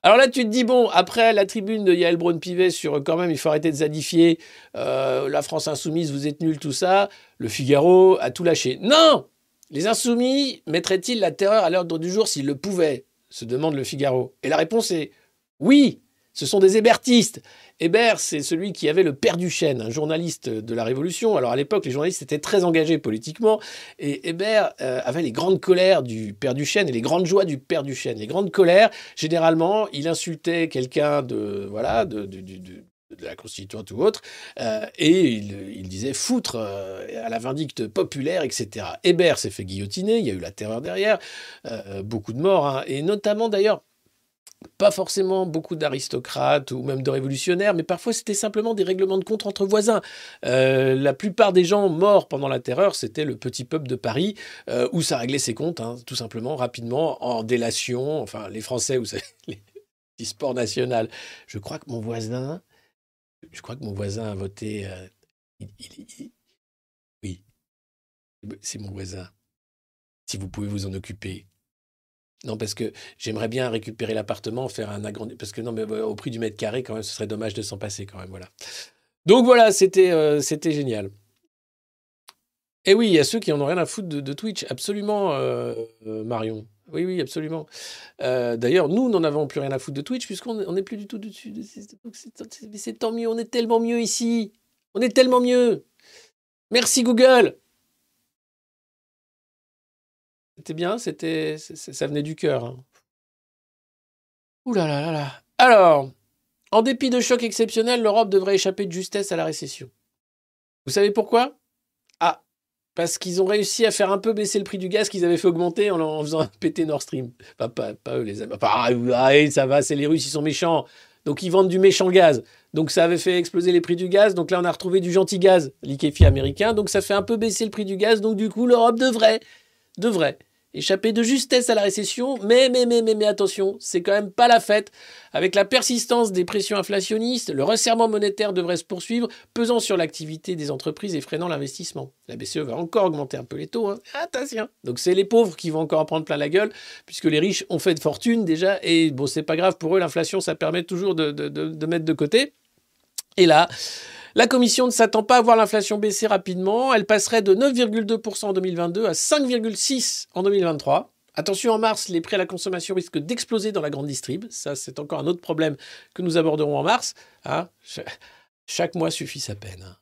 Alors là, tu te dis, bon, après la tribune de Yael Braun-Pivet sur quand même, il faut arrêter de zadifier, la France insoumise, vous êtes nuls, tout ça, le Figaro a tout lâché. Non Les insoumis mettraient-ils la terreur à l'ordre du jour s'ils le pouvaient? Se demande le Figaro. Et la réponse est oui, Ce sont des hébertistes. Hébert, c'est celui qui avait le père du chêne, un journaliste de la Révolution. Alors à l'époque, les journalistes étaient très engagés politiquement. Et Hébert euh, avait les grandes colères du père du chêne et les grandes joies du père du chêne. Les grandes colères, généralement, il insultait quelqu'un de, voilà, de, la constituante ou autre, euh, et il, disait foutre euh, à la vindicte populaire, etc. Hébert s'est fait guillotiner, il y a eu la terreur derrière, beaucoup de morts, hein, et notamment d'ailleurs, pas forcément beaucoup d'aristocrates ou même de révolutionnaires, mais parfois c'était simplement des règlements de compte entre voisins. Euh, la plupart des gens morts pendant la terreur, c'était le petit peuple de Paris, euh, où ça réglait ses comptes, hein, tout simplement, rapidement, en délation. Enfin, les Français, vous savez, <laughs> les sports national. Je crois que mon voisin, je crois que mon voisin a voté. Euh, oui, c'est mon voisin. Si vous pouvez vous en occuper. Non, parce que j'aimerais bien récupérer l'appartement, faire un agrandissement. Parce que non, mais au prix du mètre carré, quand même, ce serait dommage de s'en passer, quand même. Voilà. Donc voilà, c'était euh, génial. Et oui, il y a ceux qui en ont rien à foutre de, Twitch, absolument, euh, euh, Marion. Oui, oui, absolument. D'ailleurs, nous, n'en avons plus rien à foutre de Twitch, puisqu'on n'est plus du tout dessus. C'est tant mieux, on est tellement mieux ici. On est tellement mieux. Merci Google. C'était bien, c'était, ça venait du cœur. Hein. Ouh là là là là. Alors, en dépit de chocs exceptionnels, l'Europe devrait échapper de justesse à la récession. Vous savez pourquoi? Ah, parce qu'ils ont réussi à faire un peu baisser le prix du gaz qu'ils avaient fait augmenter en, faisant <laughs> péter Nord Stream. Pas, eux, les amis. Enfin, ah, ça va, c'est les Russes, ils sont méchants. Donc, ils vendent du méchant gaz. Donc, ça avait fait exploser les prix du gaz. Donc, là, on a retrouvé du gentil gaz liquéfié américain. Donc, ça fait un peu baisser le prix du gaz. Donc, du coup, l'Europe devrait, devrait échapper de justesse à la récession, mais, mais, mais, mais, attention, c'est quand même pas la fête. Avec la persistance des pressions inflationnistes, le resserrement monétaire devrait se poursuivre, pesant sur l'activité des entreprises et freinant l'investissement. La BCE va encore augmenter un peu les taux, hein. attention. Donc c'est les pauvres qui vont encore en prendre plein la gueule, puisque les riches ont fait de fortune déjà, et bon, c'est pas grave pour eux, l'inflation, ça permet toujours de, de, de, de mettre de côté. Et là, la Commission ne s'attend pas à voir l'inflation baisser rapidement. Elle passerait de 9,2% en 2022 à 5,6% en 2023. Attention, en mars, les prix à la consommation risquent d'exploser dans la grande distrib. Ça, c'est encore un autre problème que nous aborderons en mars. Hein Chaque mois suffit sa peine.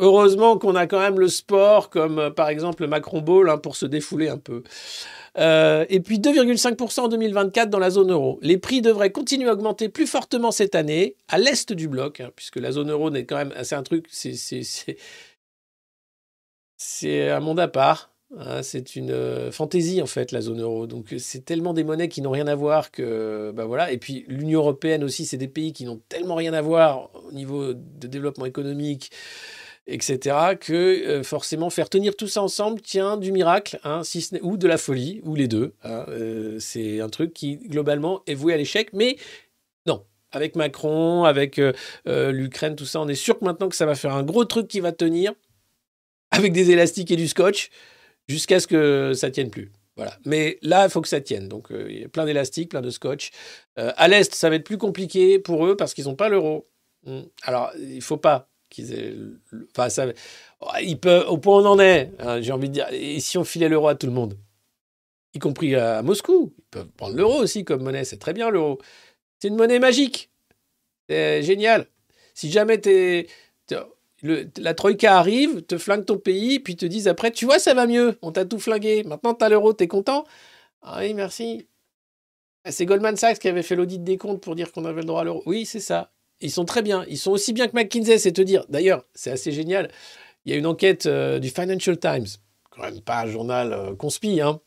Heureusement qu'on a quand même le sport, comme euh, par exemple le Macron Ball, hein, pour se défouler un peu. Euh, et puis 2,5% en 2024 dans la zone euro. Les prix devraient continuer à augmenter plus fortement cette année à l'est du bloc, hein, puisque la zone euro n'est quand même. C'est un truc. C'est un monde à part. Hein, c'est une euh, fantaisie en fait la zone euro. Donc c'est tellement des monnaies qui n'ont rien à voir que bah voilà. Et puis l'Union européenne aussi, c'est des pays qui n'ont tellement rien à voir au niveau de développement économique, etc., que euh, forcément faire tenir tout ça ensemble tient du miracle, hein, si ce ou de la folie, ou les deux. Hein, euh, c'est un truc qui, globalement, est voué à l'échec, mais non. Avec Macron, avec euh, l'Ukraine, tout ça, on est sûr que maintenant que ça va faire un gros truc qui va tenir, avec des élastiques et du scotch, jusqu'à ce que ça tienne plus. Voilà. Mais là, il faut que ça tienne. Donc, il y a plein d'élastiques, plein de scotch. à l'Est, ça va être plus compliqué pour eux parce qu'ils n'ont pas l'euro. Hmm. Alors, il ne faut pas qu'ils. Enfin, ça, ils peuvent, au point où on en est, hein, j'ai envie de dire, et si on filait l'euro à tout le monde, y compris à Moscou, ils peuvent prendre l'euro aussi comme monnaie, c'est très bien l'euro. C'est une monnaie magique. C'est génial. Si jamais t'es, le, la Troïka arrive, te flingue ton pays, puis te disent après, tu vois, ça va mieux, on t'a tout flingué, maintenant t'as l'euro, t'es content Ah oui, merci. C'est Goldman Sachs qui avait fait l'audit des comptes pour dire qu'on avait le droit à l'euro. Oui, c'est ça. Ils sont très bien. Ils sont aussi bien que McKinsey, c'est te dire. D'ailleurs, c'est assez génial. Il y a une enquête euh, du Financial Times, quand même pas un journal euh, conspi, hein,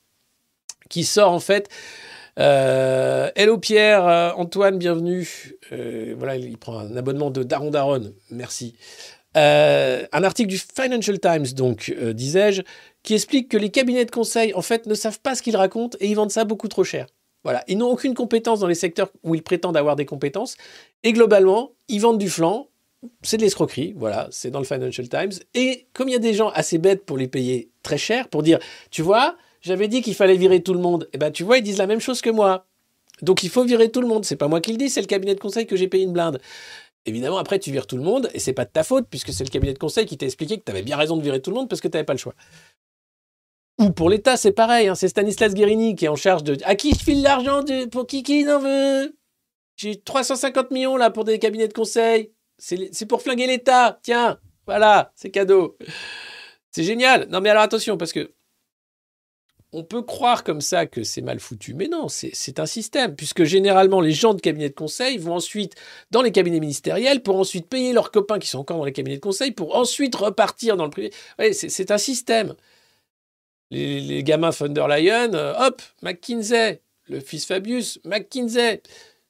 qui sort en fait. Euh, hello Pierre, Antoine, bienvenue. Voilà, il prend un abonnement de Daron Daron, merci. un article du Financial Times, donc, disais-je, qui explique que les cabinets de conseil, en fait, ne savent pas ce qu'ils racontent et ils vendent ça beaucoup trop cher. Voilà, ils n'ont aucune compétence dans les secteurs où ils prétendent avoir des compétences. Et globalement, ils vendent du flanc. C'est de l'escroquerie, voilà, c'est dans le Financial Times. Et comme il y a des gens assez bêtes pour les payer très cher, pour dire, tu vois, j'avais dit qu'il fallait virer tout le monde. Et eh ben, tu vois, ils disent la même chose que moi. Donc il faut virer tout le monde. C'est pas moi qui le dis, c'est le cabinet de conseil que j'ai payé une blinde. Évidemment, après, tu vires tout le monde, et c'est pas de ta faute, puisque c'est le cabinet de conseil qui t'a expliqué que tu avais bien raison de virer tout le monde parce que tu n'avais pas le choix. Ou pour l'État, c'est pareil, hein, c'est Stanislas Guérini qui est en charge de à qui je file l'argent pour qui qui n'en veut? J'ai 350 millions là pour des cabinets de conseil. C'est pour flinguer l'État. Tiens, voilà, c'est cadeau. C'est génial. Non, mais alors attention, parce que on peut croire comme ça que c'est mal foutu, mais non, c'est un système, puisque généralement les gens de cabinets de conseil vont ensuite dans les cabinets ministériels pour ensuite payer leurs copains qui sont encore dans les cabinets de conseil pour ensuite repartir dans le privé. C'est un système. Les, gamins von der Leyen, euh, hop, McKinsey, le fils Fabius, McKinsey.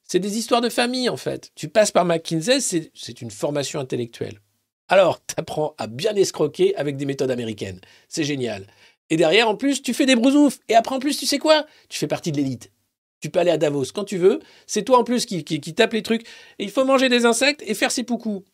C'est des histoires de famille en fait. Tu passes par McKinsey, c'est une formation intellectuelle. Alors, tu apprends à bien escroquer avec des méthodes américaines. C'est génial. Et derrière, en plus, tu fais des brousoufs. Et après, en plus, tu sais quoi? Tu fais partie de l'élite. Tu peux aller à Davos quand tu veux. C'est toi en plus qui, qui, qui tape les trucs. Et il faut manger des insectes et faire ses poucous.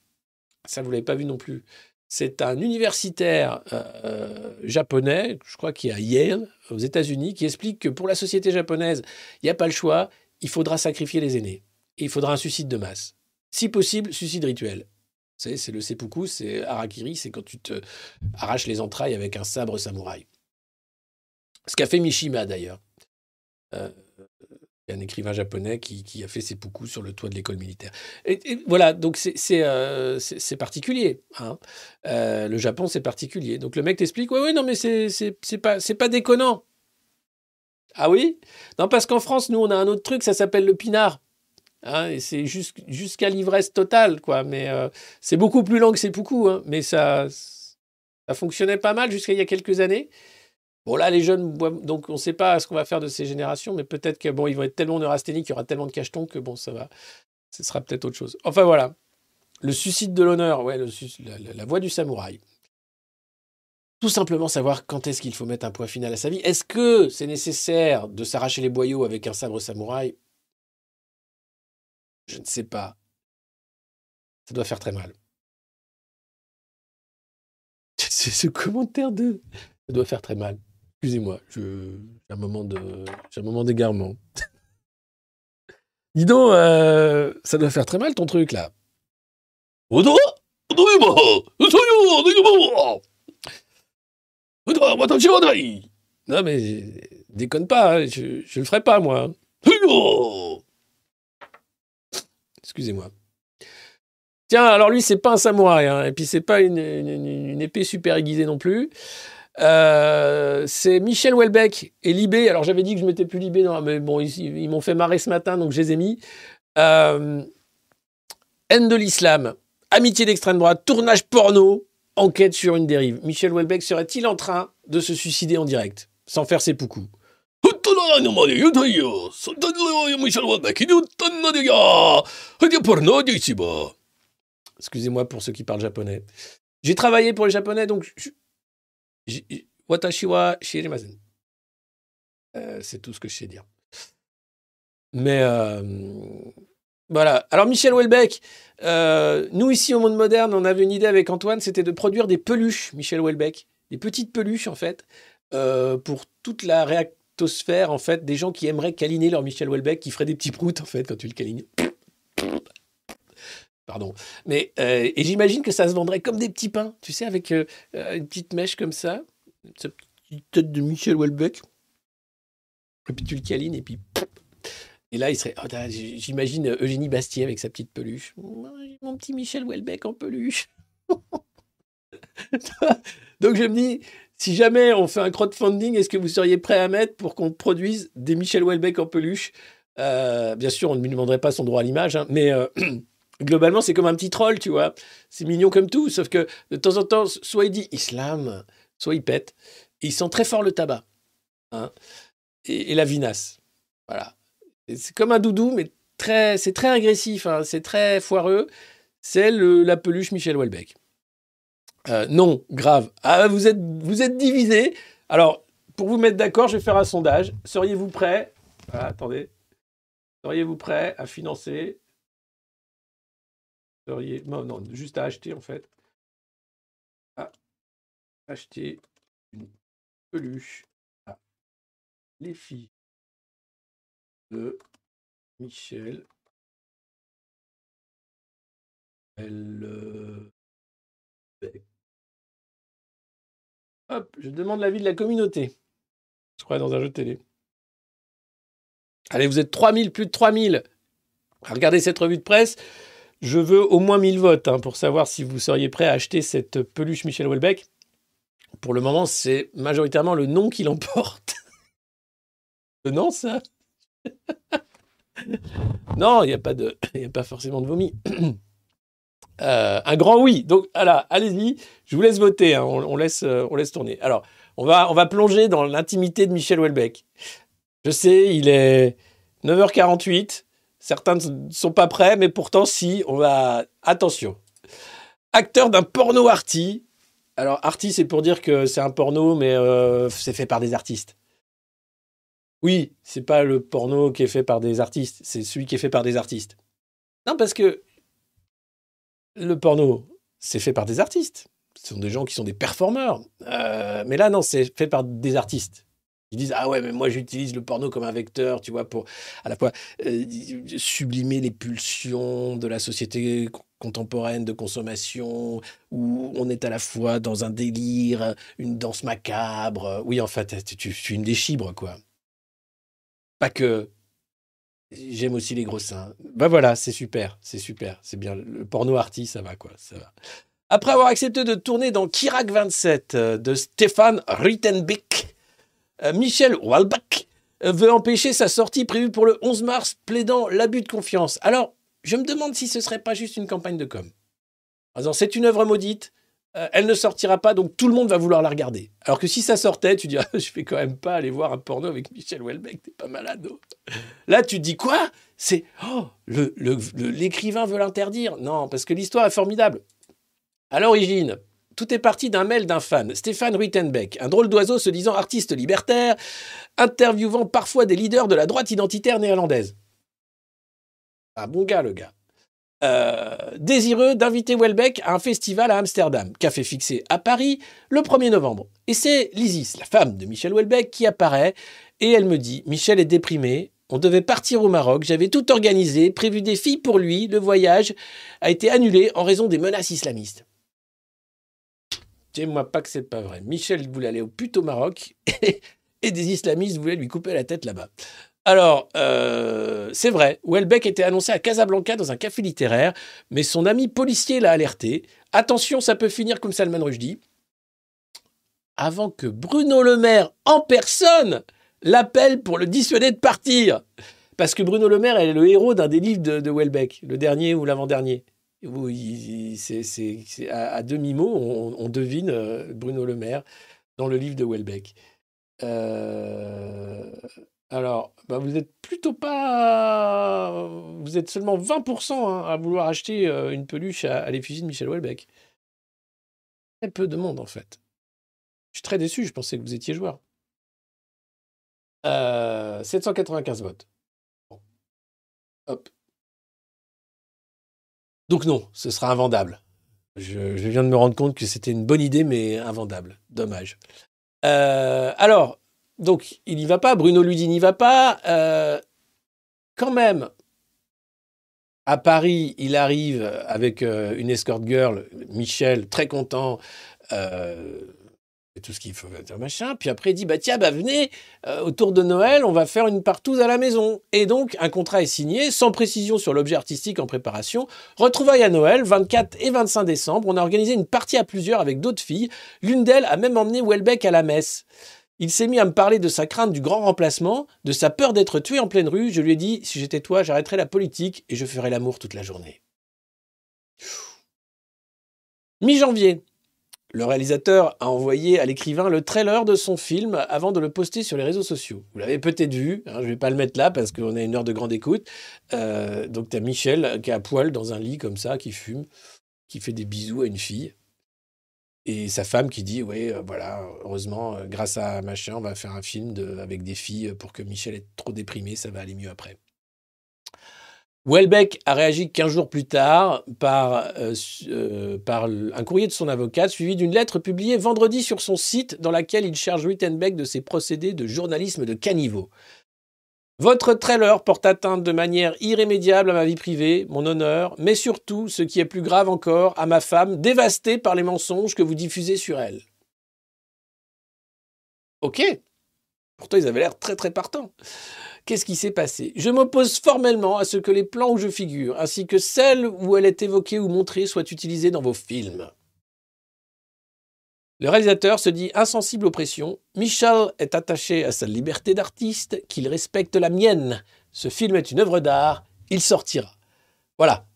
Ça, vous l'avez pas vu non plus. C'est un universitaire euh, japonais, je crois qui est à Yale, aux États-Unis, qui explique que pour la société japonaise, il n'y a pas le choix. Il faudra sacrifier les aînés. Et il faudra un suicide de masse. Si possible, suicide rituel. C'est le seppuku, c'est harakiri, c'est quand tu te arraches les entrailles avec un sabre samouraï. Ce qu'a fait Mishima d'ailleurs. Euh, un écrivain japonais qui, a fait ses poucous sur le toit de l'école militaire. Et, voilà, donc c'est c'est, euh, c'est- c'est particulier. hein. Euh, le Japon, c'est particulier. Donc le mec t'explique, ouais, ouais, non, mais c'est c'est- c'est pas, c'est déconnant. Ah oui? Non, parce qu'en France, nous, on a un autre truc, ça s'appelle le pinard. Hein, et c'est jusqu'- jusqu'à l'ivresse totale, quoi. Mais euh, c'est beaucoup plus lent que ces poucous, hein. mais ça fonctionnait pas mal jusqu'à il y a quelques années. Bon, là, les jeunes donc on ne sait pas ce qu'on va faire de ces générations, mais peut-être que bon, ils vont être tellement neurasthéniques, il y aura tellement de cachetons que bon, ça va, ce sera peut-être autre chose. Enfin voilà, le suicide de l'honneur, la, la- la voix du samouraï. Tout simplement savoir quand est-ce qu'il faut mettre un point final à sa vie. Est-ce que c'est nécessaire de s'arracher les boyaux avec un sabre samouraï? Je ne sais pas. Ça doit faire très mal. <laughs> C'est ce commentaire de. Ça doit faire très mal. Excusez-moi, j'ai un moment de, j'ai un moment d'égarement. Dis donc, euh, ça doit faire très mal ton truc là. Non mais déconne pas, hein, je, je le ferai pas moi. Excusez-moi. Tiens, alors lui, c'est pas un samouraï, hein, et puis c'est pas une- une épée super aiguisée non plus. Euh, c'est Michel Houellebecq et Libé. Alors j'avais dit que je m'étais plus Libé, mais bon, ils, m'ont fait marrer ce matin, donc je les ai mis. Euh, haine de l'islam, amitié d'extrême droite, tournage porno, enquête sur une dérive. Michel Houellebecq serait-il en train de se suicider en direct, sans faire ses poucous? Excusez-moi pour ceux qui parlent japonais. J'ai travaillé pour les japonais, donc Watashi wa shirimasen. Euh, c'est tout ce que je sais dire. Mais euh, voilà. Alors Michel Houellebecq, euh, nous ici au monde moderne, on avait une idée avec Antoine, c'était de produire des peluches, Michel Houellebecq, des petites peluches en fait, pour toute la réactosphère en fait, des gens qui aimeraient câliner leur Michel Houellebecq, qui feraient des petits proutes en fait quand tu le câlines. Pardon. Mais euh, et j'imagine que ça se vendrait comme des petits pains, tu sais, avec euh, euh, une petite mèche comme ça, cette petite tête de Michel Houellebecq. Et puis tu le câlines et puis. Et là, il serait. oh, J'imagine Eugénie Bastier avec sa petite peluche. Mon petit Michel Houellebecq en peluche. <laughs> Donc je me dis, si jamais on fait un crowdfunding, est-ce que vous seriez prêt à mettre pour qu'on produise des Michel Houellebecq en peluche? Bien sûr, on ne lui demanderait pas son droit à l'image, hein, mais <clears throat> globalement, c'est comme un petit troll, tu vois. C'est mignon comme tout, sauf que de temps en temps, soit il dit islam, soit il pète. Il sent très fort le tabac hein, et, la vinasse. Voilà. C'est comme un doudou, mais très, c'est très agressif, hein, c'est très foireux. C'est la peluche Michel Houellebecq. Euh, non, grave. Ah, vous êtes, vous divisé. Alors, pour vous mettre d'accord, je vais faire un sondage. Seriez-vous prêt? Ah, Attendez. Seriez-vous prêt à financer Non, non, juste à acheter en fait. À acheter une peluche à les filles de Michel. Elle. Hop, je demande l'avis de la communauté. Je crois dans un jeu de télé. Allez, vous êtes 3000, plus de 3000. Regardez cette revue de presse. Je veux au moins 1000 votes hein, pour savoir si vous seriez prêt à acheter cette peluche Michel Houellebecq. Pour le moment, c'est majoritairement le nom qui l'emporte. <laughs> le nom, ça <laughs> Non, il n'y a, pas a pas forcément de vomi. <clears throat> Euh, un grand oui. Donc, allez-y. Je vous laisse voter. Hein. on, laisse, euh, on laisse tourner. Alors, on va, on va plonger dans l'intimité de Michel Houellebecq. Je sais, il est 9h48. Certains ne sont pas prêts, mais pourtant, si, on va. Attention. Acteur d'un porno arty. Alors, arty, c'est pour dire que c'est un porno, mais euh, c'est fait par des artistes. Oui, c'est pas le porno qui est fait par des artistes, c'est celui qui est fait par des artistes. Non, parce que le porno, c'est fait par des artistes. Ce sont des gens qui sont des performeurs. Euh, mais là, non, c'est fait par des artistes. Ils disent ah ouais mais moi j'utilise le porno comme un vecteur tu vois pour à la fois euh, sublimer les pulsions de la société contemporaine de consommation où on est à la fois dans un délire une danse macabre. Oui en fait tu, filmes des chibres quoi. Pas que. J'aime aussi les gros seins. Bah voilà c'est super c'est super c'est bien. Le porno arty ça va quoi ça va. Après avoir accepté de tourner dans Kirak 27 euh, de Stéphane Rittenbeck Michel Walbach euh, veut empêcher sa sortie prévue pour le 11 mars, plaidant l'abus de confiance. Alors, je me demande si ce serait pas juste une campagne de com. C'est une œuvre maudite, euh, elle ne sortira pas, donc tout le monde va vouloir la regarder. Alors que si ça sortait, tu dirais, <laughs> je vais quand même pas aller voir un porno avec Michel Houellebecq, t'es pas malade. Oh. Là, tu te dis quoi? C'est, oh, l'écrivain veut l'interdire. Non, parce que l'histoire est formidable. À l'origine, tout est parti d'un mail d'un fan, Stéphane Ruitenbeck, un drôle d'oiseau se disant artiste libertaire, interviewant parfois des leaders de la droite identitaire néerlandaise. Un bon gars, le gars. Euh, désireux d'inviter Welbeck à un festival à Amsterdam, café fixé à Paris le 1er novembre. Et c'est Lysis, la femme de Michel Welbeck, qui apparaît et elle me dit Michel est déprimé, on devait partir au Maroc, j'avais tout organisé, prévu des filles pour lui, le voyage a été annulé en raison des menaces islamistes. Dis-moi pas que c'est pas vrai. Michel voulait aller au pute au Maroc <laughs> et, des islamistes voulaient lui couper la tête là-bas. Alors, euh, c'est vrai, Welbeck était annoncé à Casablanca dans un café littéraire, mais son ami policier l'a alerté. Attention, ça peut finir comme Salman Rushdie. Avant que Bruno Le Maire, en personne, l'appelle pour le dissuader de partir. Parce que Bruno Le Maire est le héros d'un des livres de, de Welbeck, le dernier ou l'avant-dernier. Oui, c'est à, demi-mot, on, devine euh, Bruno Le Maire dans le livre de Welbeck. Euh, alors, bah, vous êtes plutôt pas. Vous êtes seulement 20% hein, à vouloir acheter euh, une peluche à, l'effigie de Michel Welbeck. Très peu de monde, en fait. Je suis très déçu, je pensais que vous étiez joueur. 795 votes. Hop. Donc non, ce sera invendable. Je, viens de me rendre compte que c'était une bonne idée, mais invendable. Dommage. Euh, alors, donc, il n'y va pas. Bruno Ludi n'y va pas. Euh, quand même, à Paris, il arrive avec euh, une escort girl, Michel, très content tout ce qu'il faut machin. Puis après, il dit bah tiens, bah venez euh, autour de Noël, on va faire une partouze à la maison. Et donc un contrat est signé, sans précision sur l'objet artistique en préparation. Retrouvailles à Noël, 24 et 25 décembre. On a organisé une partie à plusieurs avec d'autres filles. L'une d'elles a même emmené Welbeck à la messe. Il s'est mis à me parler de sa crainte du grand remplacement, de sa peur d'être tué en pleine rue. Je lui ai dit si j'étais toi, j'arrêterais la politique et je ferais l'amour toute la journée. Mi-janvier, le réalisateur a envoyé à l'écrivain le trailer de son film avant de le poster sur les réseaux sociaux. Vous l'avez peut-être vu, hein, je ne vais pas le mettre là parce qu'on a une heure de grande écoute. Euh, donc tu as Michel qui est à poil dans un lit comme ça, qui fume, qui fait des bisous à une fille. Et sa femme qui dit, oui, euh, voilà, heureusement, euh, grâce à machin, on va faire un film avec des filles pour que Michel est trop déprimé, ça va aller mieux après. Welbeck a réagi 15 jours plus tard par, euh, euh, par un courrier de son avocat suivi d'une lettre publiée vendredi sur son site dans laquelle il charge Wittenbeck de ses procédés de journalisme de caniveau. Votre trailer porte atteinte de manière irrémédiable à ma vie privée, mon honneur, mais surtout, ce qui est plus grave encore, à ma femme, dévastée par les mensonges que vous diffusez sur elle. Ok. Pourtant, ils avaient l'air très très partants. Qu'est-ce qui s'est passé Je m'oppose formellement à ce que les plans où je figure, ainsi que celles où elle est évoquée ou montrée, soient utilisés dans vos films. Le réalisateur se dit insensible aux pressions. Michel est attaché à sa liberté d'artiste, qu'il respecte la mienne. Ce film est une œuvre d'art, il sortira. Voilà.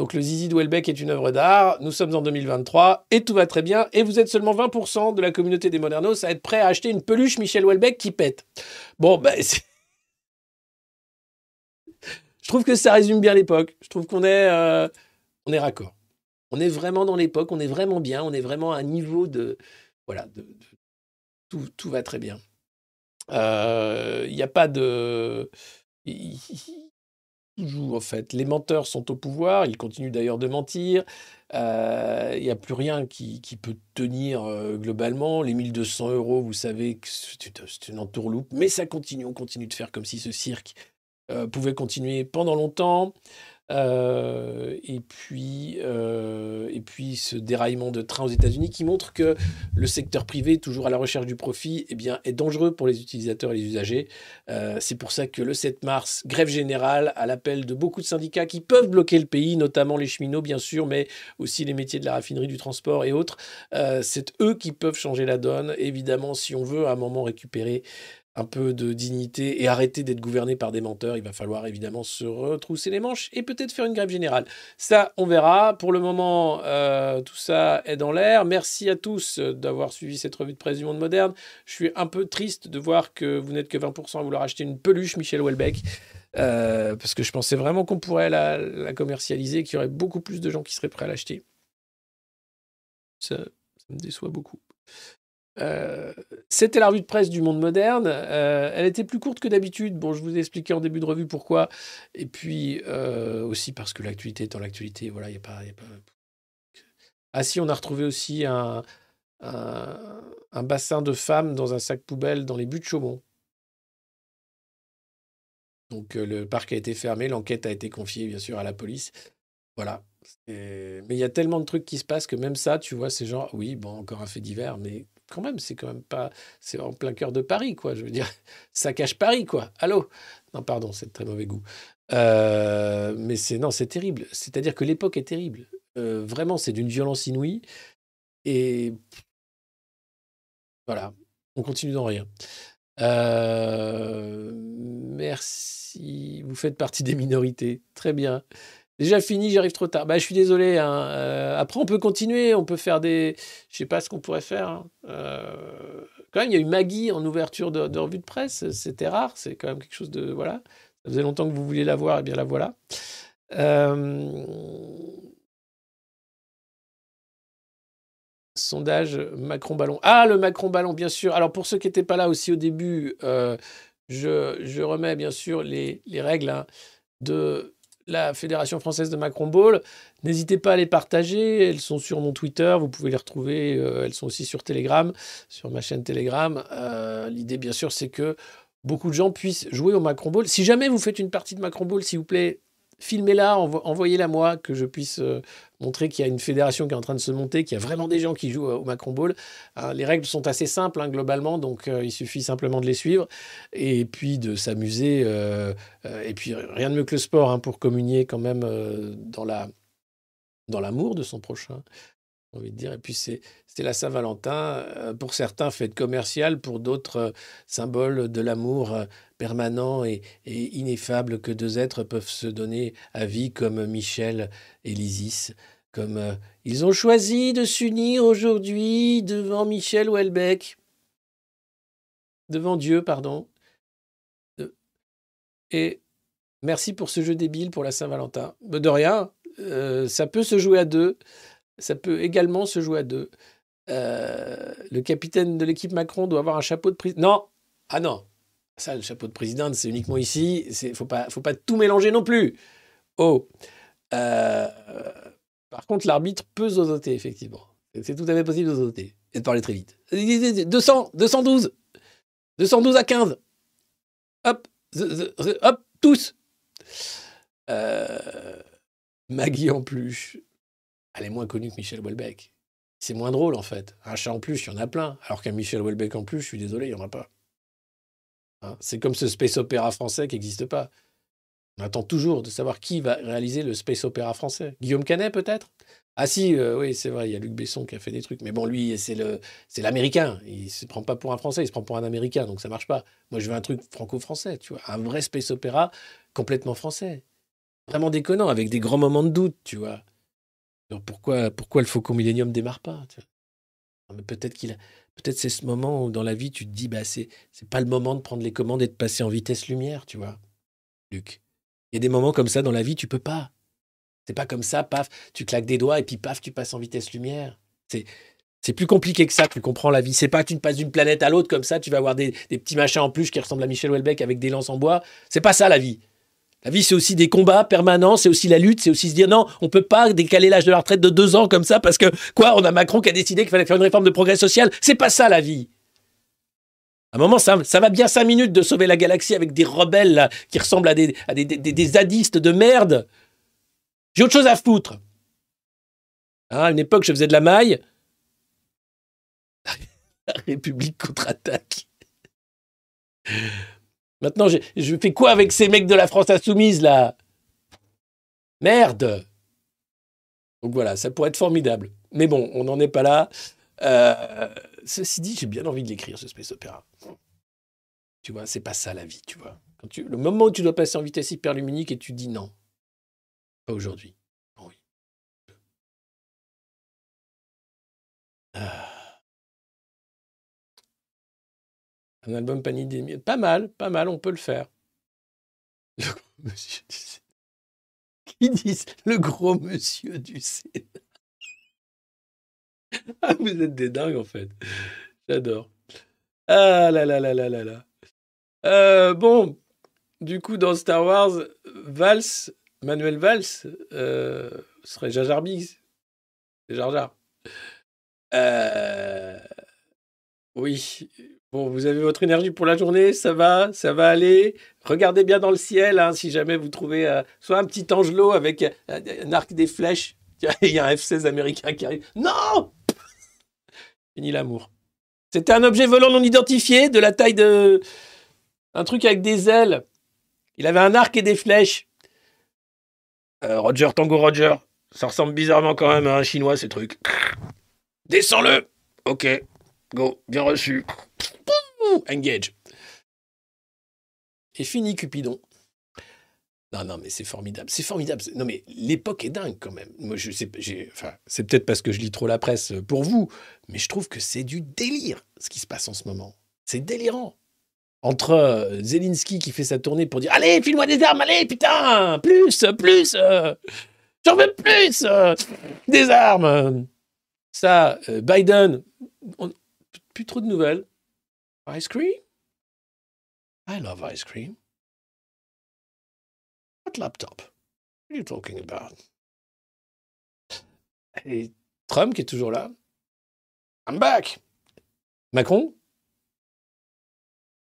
Donc le Zizi de est une œuvre d'art, nous sommes en 2023 et tout va très bien. Et vous êtes seulement 20% de la communauté des modernos à être prêt à acheter une peluche Michel Welbeck qui pète. Bon, ben, <laughs> je trouve que ça résume bien l'époque. Je trouve qu'on est, euh, on est raccord. On est vraiment dans l'époque, on est vraiment bien, on est vraiment à un niveau de. Voilà, de, tout, tout, va très bien. Il euh, n'y a pas de. Toujours, en fait. Les menteurs sont au pouvoir, ils continuent d'ailleurs de mentir. Euh, il n'y a plus rien qui, peut tenir euh, globalement. Les 1200 euros, vous savez que c'est une entourloupe, mais ça continue, on continue de faire comme si ce cirque pouvait continuer pendant longtemps. Euh, et, puis, euh, et puis ce déraillement de train aux États-Unis qui montre que le secteur privé, toujours à la recherche du profit, eh bien, est dangereux pour les utilisateurs et les usagers. Euh, c'est pour ça que le 7 mars, grève générale à l'appel de beaucoup de syndicats qui peuvent bloquer le pays, notamment les cheminots bien sûr, mais aussi les métiers de la raffinerie, du transport et autres. c'est eux qui peuvent changer la donne. Évidemment, si on veut à un moment récupérer un peu de dignité et arrêter d'être gouverné par des menteurs. Il va falloir évidemment se retrousser les manches et peut-être faire une grève générale. Ça, on verra. Pour le moment, euh, tout ça est dans l'air. Merci à tous d'avoir suivi cette revue de presse du monde moderne. Je suis un peu triste de voir que vous n'êtes que 20% à vouloir acheter une peluche Michel Houellebecq. Euh, parce que je pensais vraiment qu'on pourrait la, commercialiser, qu'il y aurait beaucoup plus de gens qui seraient prêts à l'acheter. Ça, ça me déçoit beaucoup. Euh, c'était la revue de presse du monde moderne. Euh, elle était plus courte que d'habitude. Bon, je vous ai expliqué en début de revue pourquoi. Et puis euh, aussi parce que l'actualité étant l'actualité. Voilà, il n'y a, pas, Ah si, on a retrouvé aussi un, un, bassin de femmes dans un sac poubelle dans les buts de Chaumont. Donc le parc a été fermé, l'enquête a été confiée bien sûr à la police. Voilà. Mais il y a tellement de trucs qui se passent que même ça, tu vois, c'est genre, oui, bon, encore un fait divers, mais quand même, c'est quand même pas. C'est en plein cœur de Paris, quoi. Je veux dire, <laughs> ça cache Paris, quoi. Allô? Non, pardon, c'est de très mauvais goût. Euh, mais c'est non, c'est terrible. C'est-à-dire que l'époque est terrible. Euh, vraiment, c'est d'une violence inouïe. Et voilà, on continue dans rien. Euh, merci. Vous faites partie des minorités. Très bien. Déjà fini, j'arrive trop tard. Bah, je suis désolé. Hein. Euh, après, on peut continuer. On peut faire des. Je sais pas ce qu'on pourrait faire. Hein. Euh, quand même, il y a eu Maggie en ouverture de, revue de presse. C'était rare. C'est quand même quelque chose de. Voilà. Ça faisait longtemps que vous vouliez la voir. Et eh bien la voilà. Euh, sondage Macron-Ballon. Ah, le Macron-Ballon, bien sûr. Alors, pour ceux qui n'étaient pas là aussi au début, je, remets bien sûr les, les règles hein, de la Fédération française de Macron Ball. N'hésitez pas à les partager. Elles sont sur mon Twitter. Vous pouvez les retrouver. Euh, elles sont aussi sur Telegram, sur ma chaîne Telegram. Euh, l'idée, bien sûr, c'est que beaucoup de gens puissent jouer au Macron Ball. Si jamais vous faites une partie de Macron Ball, s'il vous plaît, filmez-la, envoyez-la moi, que je puisse euh, montrer qu'il y a une fédération qui est en train de se monter, qu'il y a vraiment des gens qui jouent au Macron Ball. Hein, les règles sont assez simples hein, globalement, donc euh, il suffit simplement de les suivre et puis de s'amuser. Euh, et puis rien de mieux que le sport hein, pour communier quand même dans la dans l'amour de son prochain envie de dire. Et puis c'est la Saint-Valentin, euh, pour certains fête commerciale, pour d'autres euh, symbole de l'amour euh, permanent et, ineffable que deux êtres peuvent se donner à vie, comme Michel et Lysis. Comme ils ont choisi de s'unir aujourd'hui devant Michel Houellebecq, devant Dieu, pardon. Et merci pour ce jeu débile pour la Saint-Valentin. De rien, ça peut se jouer à deux ça peut également se jouer à deux. Euh, le capitaine de l'équipe Macron doit avoir un chapeau de président. Non Ah non Ça, le chapeau de président, c'est uniquement ici. Il ne faut pas, faut pas tout mélanger non plus. Oh euh, Par contre, l'arbitre peut zozoter, effectivement. C'est tout à fait possible de zozoter et de parler très vite. 200, 212 212 à 15 Hop Hop Tous euh, Maggie en plus elle est moins connue que Michel Houellebecq. C'est moins drôle en fait. Un chat en plus, il y en a plein. Alors qu'un Michel Houellebecq en plus, je suis désolé, il n'y en a pas. Hein, c'est comme ce space opéra français qui n'existe pas. On attend toujours de savoir qui va réaliser le space opéra français. Guillaume Canet, peut-être? Ah si, euh, oui, c'est vrai, il y a Luc Besson qui a fait des trucs. Mais bon, lui, c'est l'américain. Il ne se prend pas pour un français, il se prend pour un américain, donc ça marche pas. Moi, je veux un truc franco-français, tu vois. Un vrai space opéra complètement français. Vraiment déconnant, avec des grands moments de doute, tu vois. Pourquoi, pourquoi le Faucon Millennium démarre pas mais peut-être qu'il a, peut-être c'est ce moment où dans la vie tu te dis bah c'est c'est pas le moment de prendre les commandes et de passer en vitesse lumière, tu vois. Luc. Il y a des moments comme ça dans la vie, tu peux pas. C'est pas comme ça, paf, tu claques des doigts et puis paf, tu passes en vitesse lumière. C'est c'est plus compliqué que ça, tu comprends la vie. C'est pas que tu passes d'une planète à l'autre comme ça, tu vas avoir des, des petits machins en plus qui ressemblent à Michel Houellebecq avec des lances en bois. C'est pas ça la vie. La vie, c'est aussi des combats permanents, c'est aussi la lutte, c'est aussi se dire non, on peut pas décaler l'âge de la retraite de deux ans comme ça parce que quoi, on a Macron qui a décidé qu'il fallait faire une réforme de progrès social. C'est pas ça la vie. À un moment, ça, va bien cinq minutes de sauver la galaxie avec des rebelles qui ressemblent à des, zadistes de merde. J'ai autre chose à foutre. Hein, à une époque, je faisais de la maille. <laughs> La République contre-attaque. Maintenant, je, fais quoi avec ces mecs de la France insoumise, là? Merde Donc voilà, ça pourrait être formidable. Mais bon, on n'en est pas là. Euh, ceci dit, j'ai bien envie de l'écrire, ce space opéra. Tu vois, c'est pas ça la vie, tu vois. Le moment où tu dois passer en vitesse hyperluminique et tu dis non, pas aujourd'hui. Oui. Ah. Un album panier des. Pas mal, pas mal, on peut le faire. Le gros <laughs> monsieur du Sénat. Qui disent le gros monsieur du Sénat. <laughs> Ah, vous êtes des dingues en fait. J'adore. Ah là là là là là là. Euh, bon, du coup, dans Star Wars, Valls, Manuel Valls, euh, serait Jar Jar Binks. C'est Jar Jar. Euh, oui. Bon, vous avez votre énergie pour la journée, ça va, ça va aller. Regardez bien dans le ciel, hein, si jamais vous trouvez euh, soit un petit angelot avec euh, un arc des flèches. <laughs> Il y a un F-16 américain qui arrive. Non <laughs> Fini l'amour. C'était un objet volant non identifié, de la taille de... Un truc avec des ailes. Il avait un arc et des flèches. Euh, Roger, Tango Roger. Ça ressemble bizarrement quand même à un chinois, ces trucs. Descends-le Ok. Go. Bien reçu. Engage. Et fini Cupidon. Non, non, mais c'est formidable. C'est formidable. Non, mais l'époque est dingue quand même. Moi, je sais, enfin, c'est peut-être parce que je lis trop la presse pour vous, mais je trouve que c'est du délire ce qui se passe en ce moment. C'est délirant. Entre euh, Zelensky qui fait sa tournée pour dire Allez, file-moi des armes, allez, putain, plus, plus, euh, j'en veux plus, euh, des armes. Ça, euh, Biden, plus trop de nouvelles. Ice cream? I love ice cream. What laptop? What are you talking about? Et Trump qui est toujours là. I'm back. Macron?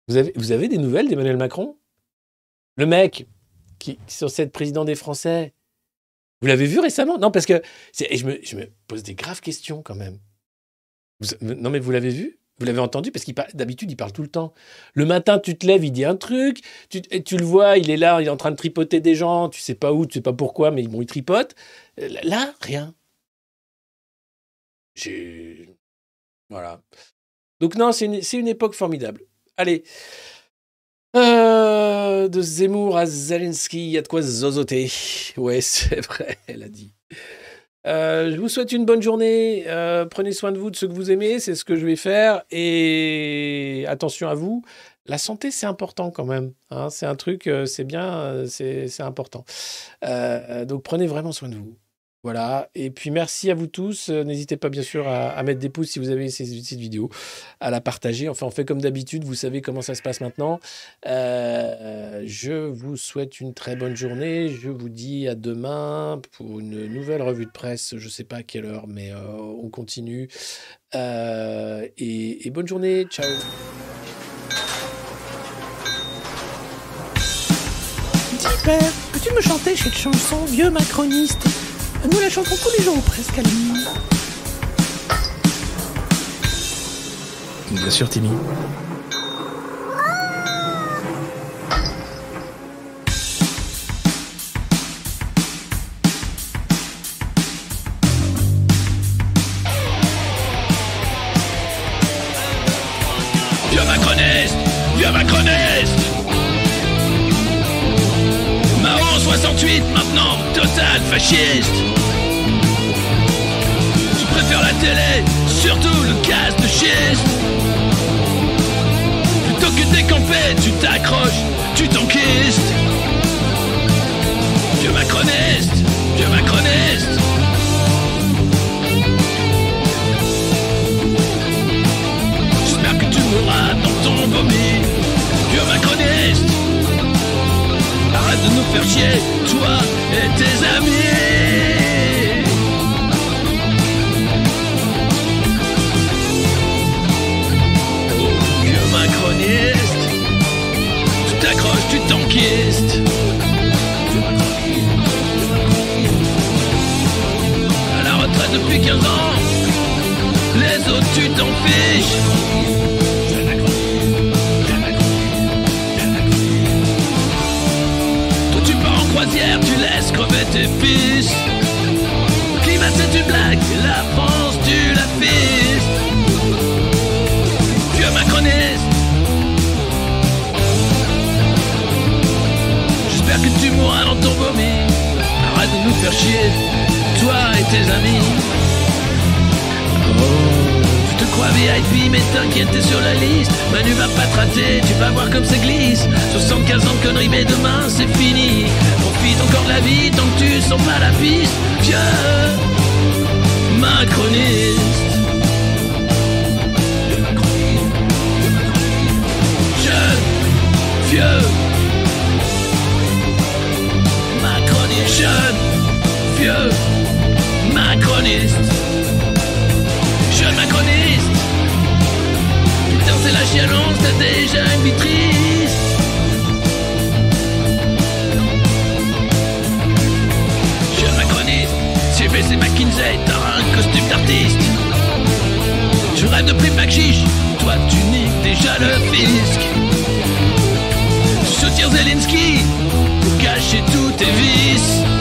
Vous avez, vous avez des nouvelles d'Emmanuel Macron? Le mec qui, qui censé être président des Français. Vous l'avez vu récemment? Non, parce que et je, me, je me pose des graves questions quand même. Non, mais vous l'avez vu? Vous l'avez entendu parce qu'il d'habitude il parle tout le temps. Le matin tu te lèves, il dit un truc, tu, le vois, il est là, il est en train de tripoter des gens, tu sais pas où, tu sais pas pourquoi, mais bon il tripote. Euh, Là rien. J'ai voilà. Donc non, c'est une, une époque formidable. Allez. Euh, de Zemmour à Zelensky, il y a de quoi zozoter. Ouais, <laughs> c'est vrai, elle a dit. Euh, je vous souhaite une bonne journée. Euh, prenez soin de vous, de ceux que vous aimez. C'est ce que je vais faire. Et attention à vous. La santé, c'est important quand même. hein. c'est un truc, euh, c'est bien, c'est important. Donc prenez vraiment soin de vous. Voilà. Et puis merci à vous tous. Euh, N'hésitez pas bien sûr à, mettre des pouces si vous avez ces- cette vidéo, à la partager. Enfin, on fait comme d'habitude. Vous savez comment ça se passe maintenant. Euh, je vous souhaite une très bonne journée. Je vous dis à demain pour une nouvelle revue de presse. Je ne sais pas à quelle heure, mais euh, on continue. Et, et bonne journée. Ciao. Dis, père, peux-tu me chanter cette chanson, vieux macroniste? Nous la chantons tous les jours presque à la Bien sûr, Timmy. Vieux macroniste Vieux macroniste Marron 68 maintenant Total fasciste. Tu tu t'enquistes. À la retraite depuis 15 ans Les autres tu t'en fiches. Toi tu pars en croisière, tu laisses crever tes fils. Le climat c'est une blague, la France tu la fistes Vieux macroniste J'espère que mourras dans ton vomi Arrête de nous faire chier, toi et tes amis Oh, tu te crois VIP, mais t'inquiète, t'es sur la liste. Manu va pas te rater, tu vas voir comme ça glisse. 75 ans de conneries, mais demain c'est fini. Profite encore de la vie tant que tu sens pas la piste. Vieux macroniste. Vieux vieux macroniste. Jeune macroniste. C'est la chialance, t'as déjà une vie triste Jeune macroniste J'ai baissé McKinsey, t'as un costume d'artiste. Tu rêves de prix chiche toi tu niques déjà le fisc. Tu soutiens Zelensky pour cacher tous tes vices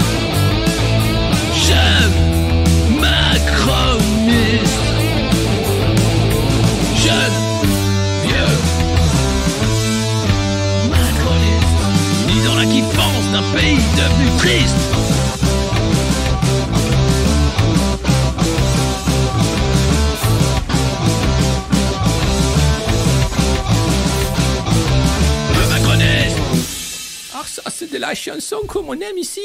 Ah, ça, c'est de la chanson comme on aime ici.